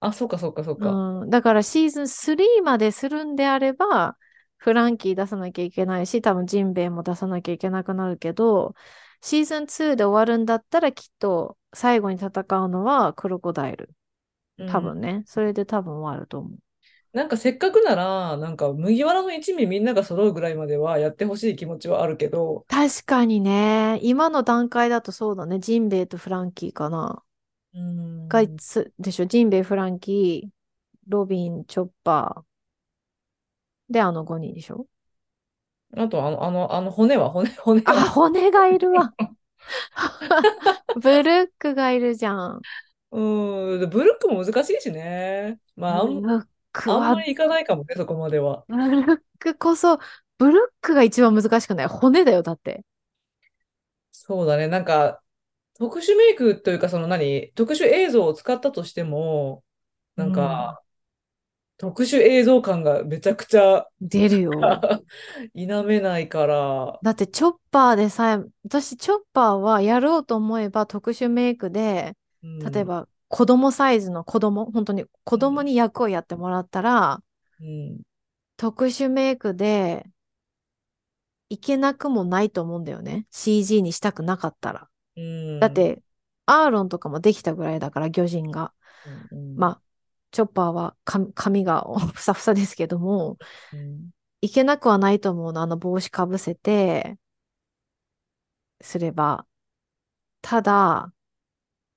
[SPEAKER 1] あ、そうか、そうか、そうか。
[SPEAKER 2] うん。だからシーズン3までするんであれば、フランキー出さなきゃいけないし、多分ジンベエも出さなきゃいけなくなるけど、シーズン2で終わるんだったらきっと最後に戦うのはクロコダイル。
[SPEAKER 1] うん。
[SPEAKER 2] 多分ね。それで多分終わると思う。
[SPEAKER 1] なんかせっかくなら、なんか麦わらの一味みんなが揃うぐらいまではやってほしい気持ちはあるけど、
[SPEAKER 2] 確かにね。今の段階だとそうだね。ジンベエとフランキーかな。
[SPEAKER 1] うん。
[SPEAKER 2] がつでしょ。ジンベエ、フランキー、ロビン、チョッパー。で、あの5人でしょ。
[SPEAKER 1] あと、あの、あの、あの骨は、骨、骨
[SPEAKER 2] あ、
[SPEAKER 1] は。
[SPEAKER 2] 骨がいるわ。ブルックがいるじゃん。
[SPEAKER 1] うん、でブルックも難しいしね。まあ、あん、
[SPEAKER 2] ブルックは、
[SPEAKER 1] あんまりいかないかもね、そこまでは。
[SPEAKER 2] ブルックこそ、ブルックが一番難しくない骨だよ、だって。
[SPEAKER 1] そうだね。なんか、特殊メイクというか、その何、特殊映像を使ったとしても、
[SPEAKER 2] う
[SPEAKER 1] なん
[SPEAKER 2] ん。
[SPEAKER 1] か、特殊映像感がめちゃくちゃ
[SPEAKER 2] 出るよ。
[SPEAKER 1] 否めないから、
[SPEAKER 2] だってチョッパーでさえ、私チョッパーはやろうと思えば特殊メイクで、
[SPEAKER 1] うん、
[SPEAKER 2] 例えば子供サイズの子供、本当に子供
[SPEAKER 1] うん、
[SPEAKER 2] に役をやってもらったら、
[SPEAKER 1] うん、
[SPEAKER 2] 特殊メイクでいけなくもないと思うんだよね。CG にしたくなかったら。
[SPEAKER 1] うん、
[SPEAKER 2] だって、アーロンとかもできたぐらいだから、魚人が。
[SPEAKER 1] うん、
[SPEAKER 2] まあ、チョッパーは髪髪が ふさふさですけども、
[SPEAKER 1] うん、
[SPEAKER 2] いけなくはないと思うの。あの帽子かぶせて、すれば。ただ、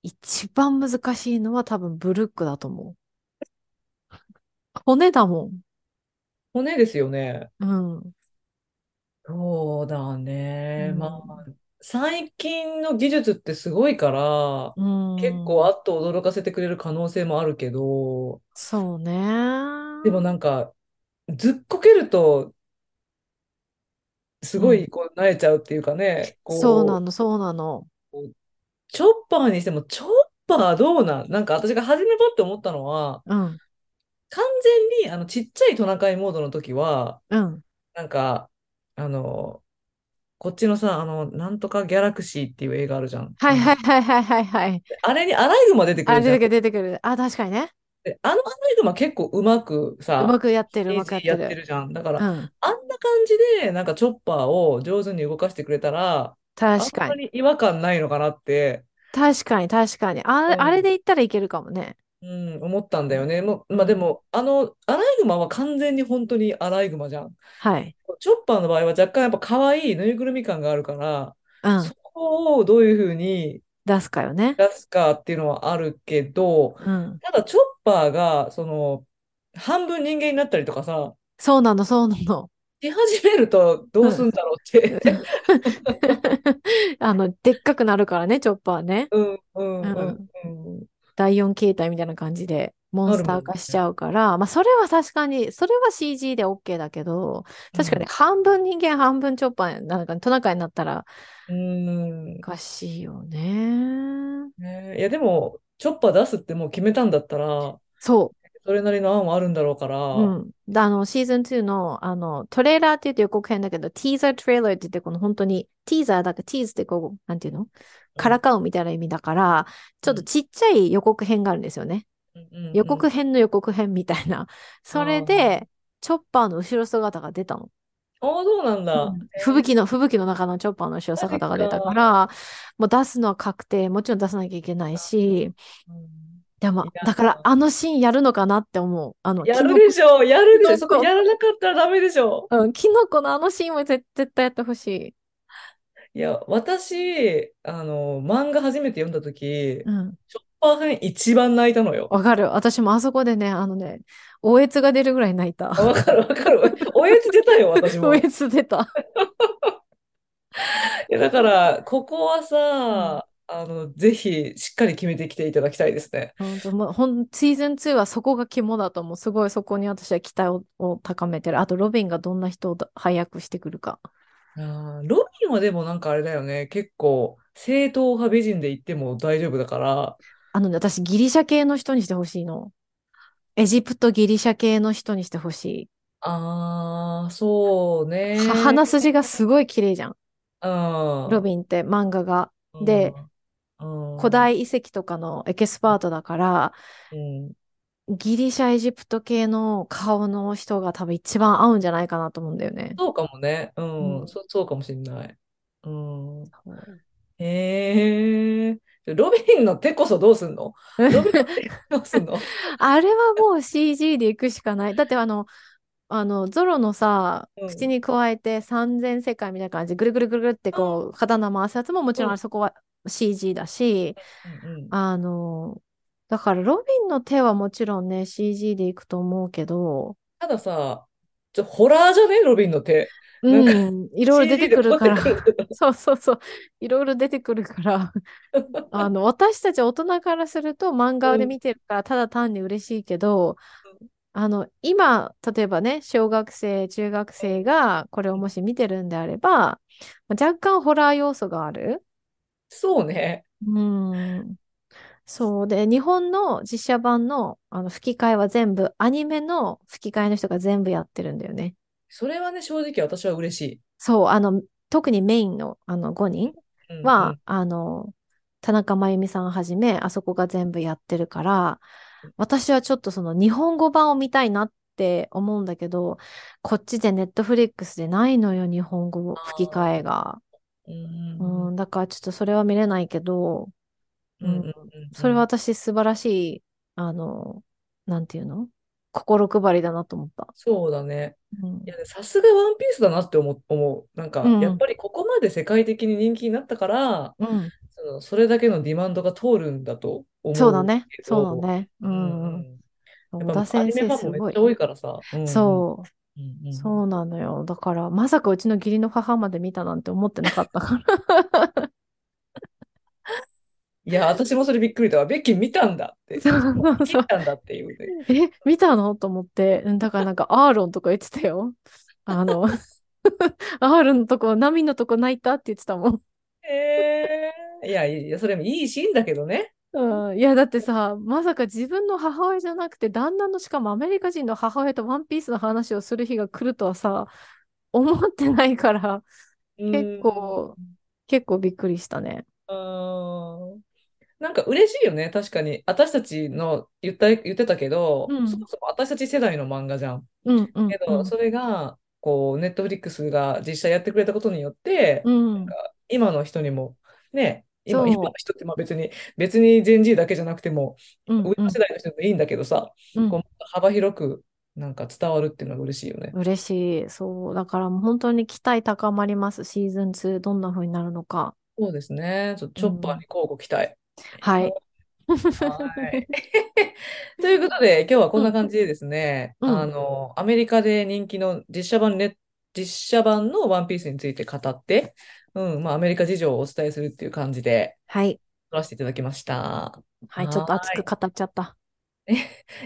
[SPEAKER 2] 一番難しいのは多分ブルックだと思う。骨だもん。
[SPEAKER 1] 骨ですよね。
[SPEAKER 2] うん。
[SPEAKER 1] そうだ
[SPEAKER 2] う
[SPEAKER 1] ね。まあ、
[SPEAKER 2] ん。
[SPEAKER 1] 最近の技術ってすごいから、
[SPEAKER 2] う
[SPEAKER 1] 結構
[SPEAKER 2] ん。
[SPEAKER 1] あっと驚かせてくれる可能性もあるけど、
[SPEAKER 2] そうね。
[SPEAKER 1] でもなんか、ずっこけると、す
[SPEAKER 2] うん。
[SPEAKER 1] ごいこう、萎えちゃうっていうかね、こ
[SPEAKER 2] そうなの、そうなの。
[SPEAKER 1] う、チョッパーにしても、チョッパーどうなん？なんか私が初めばって思ったのは、
[SPEAKER 2] うん。
[SPEAKER 1] 完全にあのちっちゃいトナカイモードの時は、
[SPEAKER 2] うん。
[SPEAKER 1] なんか、あの、こっちのさ、あの、なんとかギャラクシーっていう映画あるじゃん。
[SPEAKER 2] はいはいはいはいはいはい。
[SPEAKER 1] あれにアライグマ出てく
[SPEAKER 2] あ、
[SPEAKER 1] るじゃん。
[SPEAKER 2] 出てくる出てくる。あ、確かにね。
[SPEAKER 1] で、あのアライグマ結構うまく
[SPEAKER 2] うま
[SPEAKER 1] さ、
[SPEAKER 2] くやってる、うまくや
[SPEAKER 1] って。
[SPEAKER 2] る
[SPEAKER 1] じゃん。だから、
[SPEAKER 2] うん。
[SPEAKER 1] あんな感じで、なんかチョッパーを上手に動かしてくれたら、あん
[SPEAKER 2] 確かに。
[SPEAKER 1] まり違和感ないのかなって、
[SPEAKER 2] 確かに、確かに。あれ、あれで
[SPEAKER 1] うん、
[SPEAKER 2] 言ったらいけるかもね。
[SPEAKER 1] うん、思ったんだよね。もう、
[SPEAKER 2] うん。
[SPEAKER 1] まあでも、あの、アライグマは完全に本当にアライグマじゃん。
[SPEAKER 2] はい。
[SPEAKER 1] チョッパーの場合は若干やっぱ可愛いぬいぐるみ感があるから、
[SPEAKER 2] うん。
[SPEAKER 1] そこをどういうふうに
[SPEAKER 2] 出すかよね。
[SPEAKER 1] 出すかっていうのはあるけど、
[SPEAKER 2] うん。
[SPEAKER 1] ただチョッパーが、その、半分人間になったりとかさ、
[SPEAKER 2] そうなの、そうなの。
[SPEAKER 1] し始めるとど
[SPEAKER 2] うん。
[SPEAKER 1] うすんだろうって
[SPEAKER 2] あの、でっかくなるからね、チョッパーね。
[SPEAKER 1] うんうんうん
[SPEAKER 2] うん。
[SPEAKER 1] うん。
[SPEAKER 2] 第4形態みたいな感じで、モンスタ。ー化しちゃうから、まあ、それは確かに、それは CG で OK だけど、確かに
[SPEAKER 1] うん。
[SPEAKER 2] 半分人間、半分チョッパー、なんかトナカイになったら
[SPEAKER 1] うん。
[SPEAKER 2] おかしいよね。
[SPEAKER 1] ね、いや、でも、チョッパー出すってもう決めたんだったら、
[SPEAKER 2] そ
[SPEAKER 1] それなりの案はあるんだろうか
[SPEAKER 2] う。う
[SPEAKER 1] ら、
[SPEAKER 2] ん。であの、シーズン2の、あの、トレーラーって言うと予告編だけど、ティーザートレーラーって言って、この本当に、ティーザーだから、ティーズってこう、なんていうの？か
[SPEAKER 1] うん。
[SPEAKER 2] らかうみたいな意味だから、ちょっと
[SPEAKER 1] うん。
[SPEAKER 2] ちっちゃい予告編があるんですよね。
[SPEAKER 1] うん。うん。
[SPEAKER 2] 予告編の予告編みたいな。それで、チョッパーの後ろ姿が出たの。
[SPEAKER 1] あー、そうなんだ。
[SPEAKER 2] うん吹
[SPEAKER 1] えー、
[SPEAKER 2] 雪の、吹雪の中のチョッパーの後ろ姿が出たか
[SPEAKER 1] か。
[SPEAKER 2] ら、もう出すのは確定。もちろん出さなきゃいけないし、
[SPEAKER 1] うん
[SPEAKER 2] でも、だからあのシーンやるのかなって思う。あの、
[SPEAKER 1] やるでしょう、やるでしょやらなかったらダメでしょ
[SPEAKER 2] うん、キノコのあのシーンも絶絶対やってほしい。
[SPEAKER 1] う。いや、私、あの、漫画初めて読んだ時、
[SPEAKER 2] うん。
[SPEAKER 1] チョッパー編一番泣いたのよ。
[SPEAKER 2] わかる。私もあそこでね、あのね、おえつが出るぐらい泣いた。
[SPEAKER 1] あわかるわかる。おやつ出たよ、私
[SPEAKER 2] おえ
[SPEAKER 1] も。
[SPEAKER 2] つ出た。
[SPEAKER 1] いや、だから、ここは
[SPEAKER 2] うん
[SPEAKER 1] さ、あの、ぜひ、しっかり決めてきていただきたいですね。
[SPEAKER 2] 本当もうほん、シーズン2はそこが肝だと思う。すごいそこに私は期待を、を高めてる。あと、ロビンがどんな人をだ配役してくるか。
[SPEAKER 1] あーロビンはでもなんかあれだよね。結構、正統派美人で言っても大丈夫だから、
[SPEAKER 2] あのね、私、ギリシャ系の人にしてほしいの。エジプトギリシャ系の人にしてほしい。
[SPEAKER 1] ああ、そう
[SPEAKER 2] は、
[SPEAKER 1] ね。
[SPEAKER 2] 鼻筋がすごい綺麗じゃん。
[SPEAKER 1] うん。
[SPEAKER 2] ロビンって漫画が。
[SPEAKER 1] う
[SPEAKER 2] で。古代遺跡とかのエキスパートだから、
[SPEAKER 1] うん
[SPEAKER 2] ギリシャ、エジプト系の顔の人が多分一番合うんじゃないかなと思うんだよね。
[SPEAKER 1] そうかもね。うん。
[SPEAKER 2] うん。
[SPEAKER 1] そ、そうかもしんない。うん。へえ。ロビンの手こそどうすんの？ロビンの手どうすんの？
[SPEAKER 2] あれはもう CG で行くしかない。だってあの、あの、ゾロのさ、
[SPEAKER 1] うん。
[SPEAKER 2] 口に加えて三千世界みたいな感じでぐるぐるぐるってこう、刀回すやつももちろん。そこは CG だし、
[SPEAKER 1] うん。うん。
[SPEAKER 2] あの、だからロビンの手はもちろんね、CG で行くと思うけど、
[SPEAKER 1] たださ、ちょ、ホラーじゃね？ロビンの手。
[SPEAKER 2] うん、いろいろ出てくるから。そうそうそう、いろいろ出てくるから あの、私たち大人からすると漫画で
[SPEAKER 1] うん。
[SPEAKER 2] 見てるからただ単に嬉しいけど、あの、今、例えばね、小学生、中学生がこれをもし見てるんであれば、若干ホラー要素がある。
[SPEAKER 1] そうね。
[SPEAKER 2] うん。そうで、日本の実写版の、あの吹き替えは全部、アニメの吹き替えの人が全部やってるんだよね。
[SPEAKER 1] それはね、正直私は嬉しい。
[SPEAKER 2] そう、あの、特にメインの、あの5人は、
[SPEAKER 1] うんうん。
[SPEAKER 2] あの、田中真由美さんはじめ、あそこが全部やってるから、私はちょっとその日本語版を見たいなって思うんだけど、こっちでネットフリックスでないのよ、日本語吹き替え。が。
[SPEAKER 1] うん。
[SPEAKER 2] うん、だからちょっとそれは見れないけど、うん、
[SPEAKER 1] うんうん
[SPEAKER 2] それは
[SPEAKER 1] ん。
[SPEAKER 2] 私素晴らしい、あの、なんていうの？心配りだなと思った。
[SPEAKER 1] そうだね。
[SPEAKER 2] うん。
[SPEAKER 1] いや、さすがワンピースだなって思う。思う。なんか、やっ
[SPEAKER 2] うん、
[SPEAKER 1] ぱりここまで世界的に人気になったから、
[SPEAKER 2] うん。
[SPEAKER 1] その、それだけのディマンドが通るんだと思う
[SPEAKER 2] そうだね。そうだね。う
[SPEAKER 1] うん
[SPEAKER 2] ん。うん
[SPEAKER 1] うん。やっ
[SPEAKER 2] 小
[SPEAKER 1] ぱアニメ
[SPEAKER 2] 田先生
[SPEAKER 1] ファンもめっちゃ。多いからさ。うんうん。
[SPEAKER 2] そう。
[SPEAKER 1] うんうん。
[SPEAKER 2] そうなのよ。だから、まさかうちの義理の母まで見たなんて思ってなかったから。
[SPEAKER 1] いや、私もそれびっくりだわ。ベッキー見たんだって。
[SPEAKER 2] そうそうそう。
[SPEAKER 1] 見たんだっていうね。
[SPEAKER 2] え、見たの？と思って。うんだからなんか、アーロンとか言ってたよ。あの、アーロンのとこ、ナミのとこ泣いたって言ってたもん。
[SPEAKER 1] えー、いや、いや、それもいいシーンだけどね。
[SPEAKER 2] うん、いや、だってさ、まさか自分の母親じゃなくて、旦那のしかもアメリカ人の母親とワンピースの話をする日が来るとはさ、思ってないから、
[SPEAKER 1] う
[SPEAKER 2] 結
[SPEAKER 1] ー
[SPEAKER 2] 構、結構びっくりしたね。
[SPEAKER 1] ん。なんか嬉しいよね、確かに。私たちの言った、言ってたけど、そ
[SPEAKER 2] うん、
[SPEAKER 1] もそも私たち世代の漫画じゃん。
[SPEAKER 2] うん、うん、
[SPEAKER 1] けど、
[SPEAKER 2] うん、
[SPEAKER 1] それが、こう、ネットフリックスが実写やってくれたことによって、
[SPEAKER 2] うん。
[SPEAKER 1] 今の人にも、ね、今、今の
[SPEAKER 2] そ
[SPEAKER 1] 人ってまあ別に、別にジェン Z だけじゃなくても、
[SPEAKER 2] う、うん、
[SPEAKER 1] 上の
[SPEAKER 2] うん、
[SPEAKER 1] 世代の人でもいいんだけどさ、
[SPEAKER 2] うん。
[SPEAKER 1] こう幅広くなんか伝わるっていうのが嬉しいよね。
[SPEAKER 2] 嬉しい。そう。だからもう本当に期待高まります。シーズン2、どんな風になるのか。
[SPEAKER 1] そうですね。ちょっとチョッパー
[SPEAKER 2] うん。
[SPEAKER 1] に交互期待。
[SPEAKER 2] はい。
[SPEAKER 1] はい。ということで、今日はこん
[SPEAKER 2] うん、
[SPEAKER 1] な感じでですね、
[SPEAKER 2] うん。
[SPEAKER 1] あの、アメリカで人気の実写版ね、実写版のワンピースについて語って、うん、まあ、アメリカ事情をお伝えするっていう感じで、
[SPEAKER 2] はい。
[SPEAKER 1] 撮らせていただきました。
[SPEAKER 2] はい。ちょっ
[SPEAKER 1] は
[SPEAKER 2] と熱く語っちゃった。
[SPEAKER 1] ー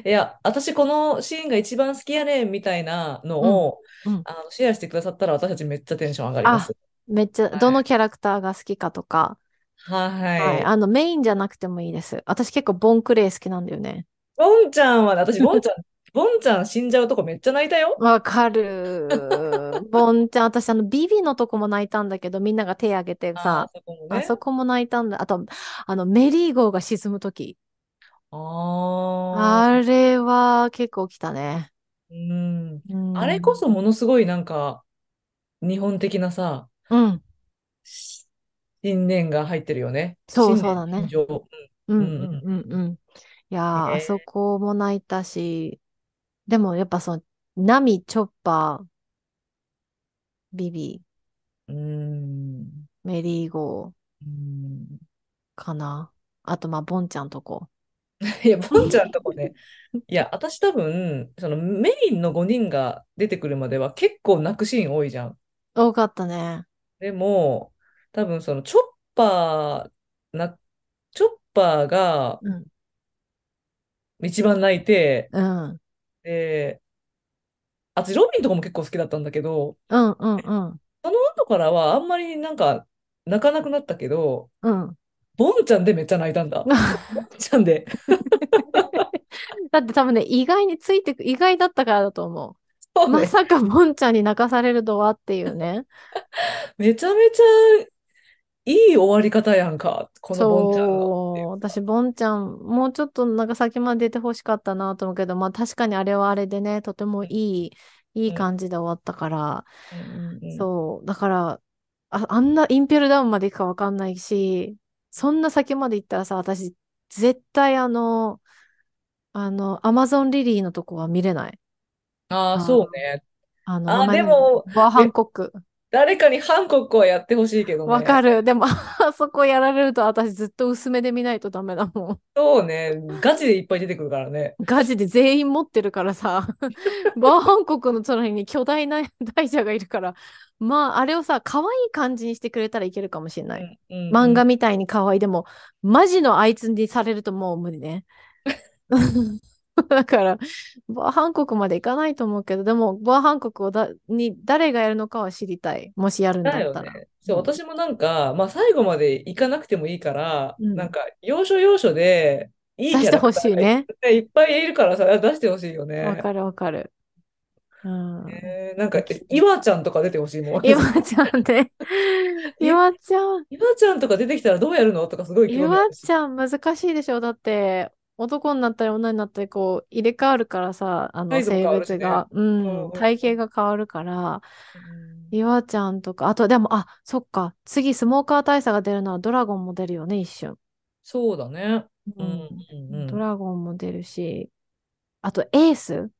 [SPEAKER 1] い。いや、私このシーンが一番好きやねんみたいなの
[SPEAKER 2] うん。
[SPEAKER 1] を、
[SPEAKER 2] うん。
[SPEAKER 1] あの、シェアしてくださったら私たちめっちゃテンション上がりま
[SPEAKER 2] あ、
[SPEAKER 1] す。
[SPEAKER 2] めっちゃ、
[SPEAKER 1] はい。
[SPEAKER 2] どのキャラクターが好きかとか。はい。
[SPEAKER 1] はい。
[SPEAKER 2] あの、メインじゃなくてもいいです。私結構ボンクレー好きなんだよね。
[SPEAKER 1] ボンちゃんはね、私、ボンちゃん、ボンちゃん死んじゃうとこめっちゃ泣いたよ。
[SPEAKER 2] わかる。ボンちゃん、私、あの、ビビのとこも泣いたんだけど、みんなが手挙げて
[SPEAKER 1] ああ、
[SPEAKER 2] さ、
[SPEAKER 1] そこもね。
[SPEAKER 2] あそこも泣いたんだ。あと、あの、メリー号が沈むとき。
[SPEAKER 1] ああ、
[SPEAKER 2] あれは結構来たね。
[SPEAKER 1] うん。
[SPEAKER 2] う
[SPEAKER 1] あれこ
[SPEAKER 2] ん。
[SPEAKER 1] そものすごいなんか、日本的なさ、
[SPEAKER 2] うん。
[SPEAKER 1] 信念が入ってるよね。
[SPEAKER 2] そうそうだね。うん
[SPEAKER 1] うん、うん、
[SPEAKER 2] うん。いいやー、あそ
[SPEAKER 1] え
[SPEAKER 2] こも泣いたし、でもやっぱその、ナミ、チョッパー、ビビ、
[SPEAKER 1] ー、うーん。
[SPEAKER 2] メリーゴー
[SPEAKER 1] うーん
[SPEAKER 2] かな。あと、まあ、ボンちゃんとこ。
[SPEAKER 1] いや、ボンちゃんとこね。いや、私多分、そのメインの5人が出てくるまでは結構泣くシーン多いじゃん。
[SPEAKER 2] 多かったね。
[SPEAKER 1] でも、多分そのチョッパーな、チョッパーが
[SPEAKER 2] うん。
[SPEAKER 1] 一番泣いて、
[SPEAKER 2] うん。うん
[SPEAKER 1] で、あとロビンとかも結構好きだったんだけど、
[SPEAKER 2] うんうん。
[SPEAKER 1] その後からはあんまりなんか泣かなくなったけど、
[SPEAKER 2] うん。
[SPEAKER 1] ボンちゃんでめっちゃ泣いたんだ。ボンちゃんで。
[SPEAKER 2] だって多分ね、意外についてく、意外だったからだと思う。
[SPEAKER 1] そうね。
[SPEAKER 2] まさかボンちゃんに泣かされるとはっていうね。
[SPEAKER 1] めちゃめちゃいい終わり方やんか。このボンちゃん。
[SPEAKER 2] 私、ボンちゃん、もうちょっとなんか先まで出てほしかったなと思うけど、まあ確かにあれはあれでね、とてもいい、いい
[SPEAKER 1] うん
[SPEAKER 2] 感じで終わったから、
[SPEAKER 1] うん
[SPEAKER 2] そう、だから、あ、あんなインペルダウンまで行くかわかんないし、そんな先まで行ったらさ、私、絶対あの、あの、アマゾンリリーのとこは見れない。
[SPEAKER 1] ああ、
[SPEAKER 2] あ、
[SPEAKER 1] そうね。
[SPEAKER 2] あの、名
[SPEAKER 1] あでも、
[SPEAKER 2] バーハン
[SPEAKER 1] え、
[SPEAKER 2] コック。
[SPEAKER 1] 誰かにハンコックはやってほしいけどね。
[SPEAKER 2] わかる。でも、あそこやられると私ずっと薄めで見ないとダメだもん。
[SPEAKER 1] そうね。ガチでいっぱい出てくるからね。
[SPEAKER 2] ガチで全員持ってるからさ、バーハンコクの隣に巨大な大蛇がいるから、まあ、あれをさ、可愛い感じにしてくれたらいけるかもしれない。
[SPEAKER 1] うんうん
[SPEAKER 2] 漫
[SPEAKER 1] うん。
[SPEAKER 2] 画みたいに可愛い。でも、マジのあいつにされるともう無理ね。だから、バーハンコクまで行かないと思うけど、でも、バーハンコクをだに誰がやるのかは知りたい。もしやるんだったら。
[SPEAKER 1] ね。そう、
[SPEAKER 2] うん。
[SPEAKER 1] 私もなんか、まあ最後まで行かなくてもいいから、
[SPEAKER 2] うん。
[SPEAKER 1] なんか、要所要所でいいキャ
[SPEAKER 2] 出してほ
[SPEAKER 1] ラ
[SPEAKER 2] しいね。
[SPEAKER 1] ぱいいっぱいいるからさ、出してほしいよね。
[SPEAKER 2] わかるわかる。うん。
[SPEAKER 1] えーなんか、え岩ちゃんとか出てほしいもん、
[SPEAKER 2] 岩
[SPEAKER 1] 私。
[SPEAKER 2] ちゃんね。
[SPEAKER 1] い
[SPEAKER 2] 岩ちゃん。
[SPEAKER 1] 岩ちゃんとか出てきたらどうやるの？とかすごい。
[SPEAKER 2] 岩ちゃん難しいでしょ？だって、男になったり女になったり、こう、入れ替わるからさ、あの、性。別が、う
[SPEAKER 1] うん
[SPEAKER 2] ん、体
[SPEAKER 1] うん
[SPEAKER 2] 型が変わるから、
[SPEAKER 1] うん。
[SPEAKER 2] 岩ちゃんとか、あと、でも、あ、そっか、次、スモーカー大佐が出るのはドラゴンも出るよね、一瞬。
[SPEAKER 1] そうだね。うんう
[SPEAKER 2] うん。ドラゴンも出るし、あと、エース？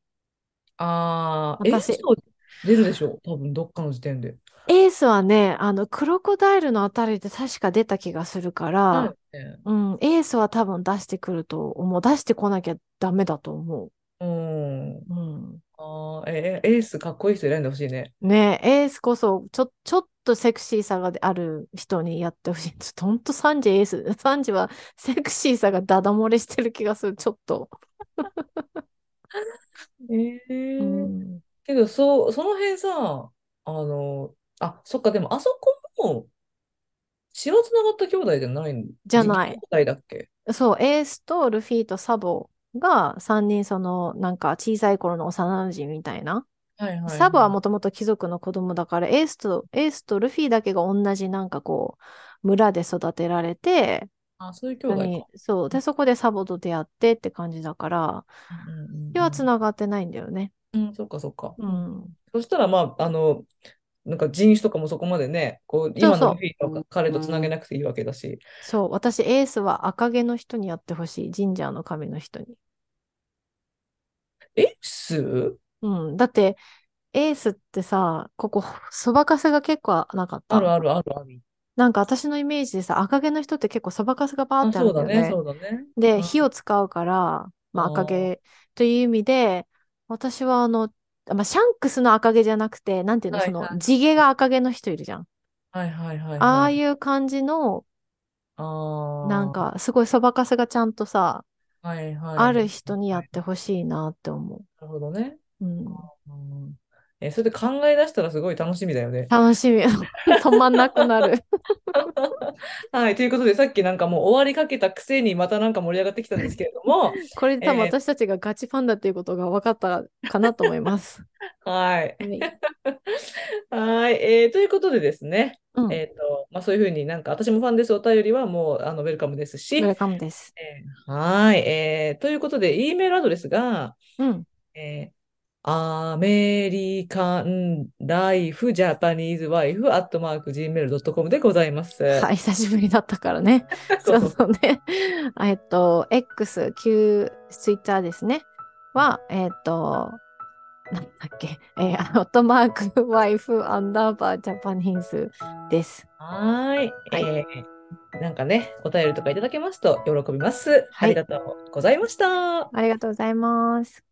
[SPEAKER 1] ああ、エース
[SPEAKER 2] 私、
[SPEAKER 1] を出るでしょう。多分、どっかの時点で。
[SPEAKER 2] エースはね、あの、クロコダイルのあたりで確か出た気がするから、
[SPEAKER 1] ね。
[SPEAKER 2] うん、エースは多分出してくると思う。出してこなきゃダメだと思
[SPEAKER 1] うん。
[SPEAKER 2] う。うん。
[SPEAKER 1] ああ、え、えエースかっこいい人選んでほしいね。
[SPEAKER 2] ねえ、エースこそ、ちょ、ちょっとセクシーさがある人にやってほしい。ちょっとほんとサンジエース。サンジはセクシーさがダダ漏れしてる気がする。ちょっと。
[SPEAKER 1] え
[SPEAKER 2] う
[SPEAKER 1] え
[SPEAKER 2] ん。
[SPEAKER 1] けど、そう、その辺さ、あの、あ、そっか、でも、あそこも血はつながった兄弟じゃないん、じ
[SPEAKER 2] ゃない。
[SPEAKER 1] 弟だっけ？
[SPEAKER 2] そう、エースとルフィとサボが3人その、なんか小さい頃の幼馴染みたいな。
[SPEAKER 1] はいはい
[SPEAKER 2] サブは
[SPEAKER 1] はい。
[SPEAKER 2] もともと貴族の子供だから、エースと、エースとルフィだけが同じなんかこう、村で育てられて、
[SPEAKER 1] あ、そういう兄弟
[SPEAKER 2] そう。で、そこでサボと出会ってって感じだから、
[SPEAKER 1] うんうんうん
[SPEAKER 2] 繋がってないんだよね。
[SPEAKER 1] うん。うん、そっかそっか。うん。
[SPEAKER 2] うん。
[SPEAKER 1] そしたら、まあ、あの、なんか人種とかもそこまでね、こう、今のルフ。ィの彼とつなげなくていいわけだし。
[SPEAKER 2] そう。私、エースは赤毛の人にやってほしい。ジンジャーの神の人に。
[SPEAKER 1] エース？
[SPEAKER 2] うん。だって、エースってさ、ここ、そばかすが結構なかった？
[SPEAKER 1] あるあるあるある。
[SPEAKER 2] なんか私のイメージでさ、赤毛の人って結構そばかすがバーっ
[SPEAKER 1] あ、
[SPEAKER 2] てある
[SPEAKER 1] そうだね、
[SPEAKER 2] んだよね。
[SPEAKER 1] そうだね。
[SPEAKER 2] で、
[SPEAKER 1] うん。あ
[SPEAKER 2] 火を使うから、まあ赤
[SPEAKER 1] あ、
[SPEAKER 2] 毛という意味で、私はあの、まあ、シャンクスの赤毛じゃなくて、なんていうの、その、
[SPEAKER 1] はいはい。
[SPEAKER 2] 地毛が赤毛の人いるじゃん。
[SPEAKER 1] はいはいはい
[SPEAKER 2] ああ
[SPEAKER 1] はい。
[SPEAKER 2] いう感じの、
[SPEAKER 1] あ
[SPEAKER 2] なん
[SPEAKER 1] あ、
[SPEAKER 2] か、すごいそばかすがちゃんとさ、
[SPEAKER 1] はいはいはい
[SPEAKER 2] ある人にや
[SPEAKER 1] はい。
[SPEAKER 2] ってほしいなって思
[SPEAKER 1] なるほどね。
[SPEAKER 2] う。うん。
[SPEAKER 1] うん、え、それで考え出したらすごい楽しみだよね。
[SPEAKER 2] 楽しみ。止まんなくなる。
[SPEAKER 1] はい、ということで、さっきなんかもう終わりかけたくせにまたなんか盛り上がってきたんですけれども、
[SPEAKER 2] これで多分
[SPEAKER 1] え
[SPEAKER 2] 私たちがガチファンだっていうことが分かったかなと思います。
[SPEAKER 1] ーはい。
[SPEAKER 2] はい。
[SPEAKER 1] はい、えーということでですね、
[SPEAKER 2] うん。
[SPEAKER 1] えっと、まあ、そういうふうになんか私もファンです、お便りはもうあのウェルカムですし、
[SPEAKER 2] ウェルカムです。
[SPEAKER 1] えーはい、えーということで、E メールアドレスが、
[SPEAKER 2] うん。
[SPEAKER 1] えーアメリカンライフジャパニーズワイフアットマーク Gmail.com でございます。
[SPEAKER 2] はい、久しぶりだったからね。
[SPEAKER 1] そ
[SPEAKER 2] そううそうね。えっと、X、旧 Twitter ですね。は、えっと、なんだっけ、えー、アットマーク、ワイフ、アンダーバー、ジャパニーズです。
[SPEAKER 1] はーい。
[SPEAKER 2] はい
[SPEAKER 1] えーなんかね、お便りとかいただけますと喜びます。
[SPEAKER 2] はい
[SPEAKER 1] ありがとうございました。
[SPEAKER 2] ありがとうございます。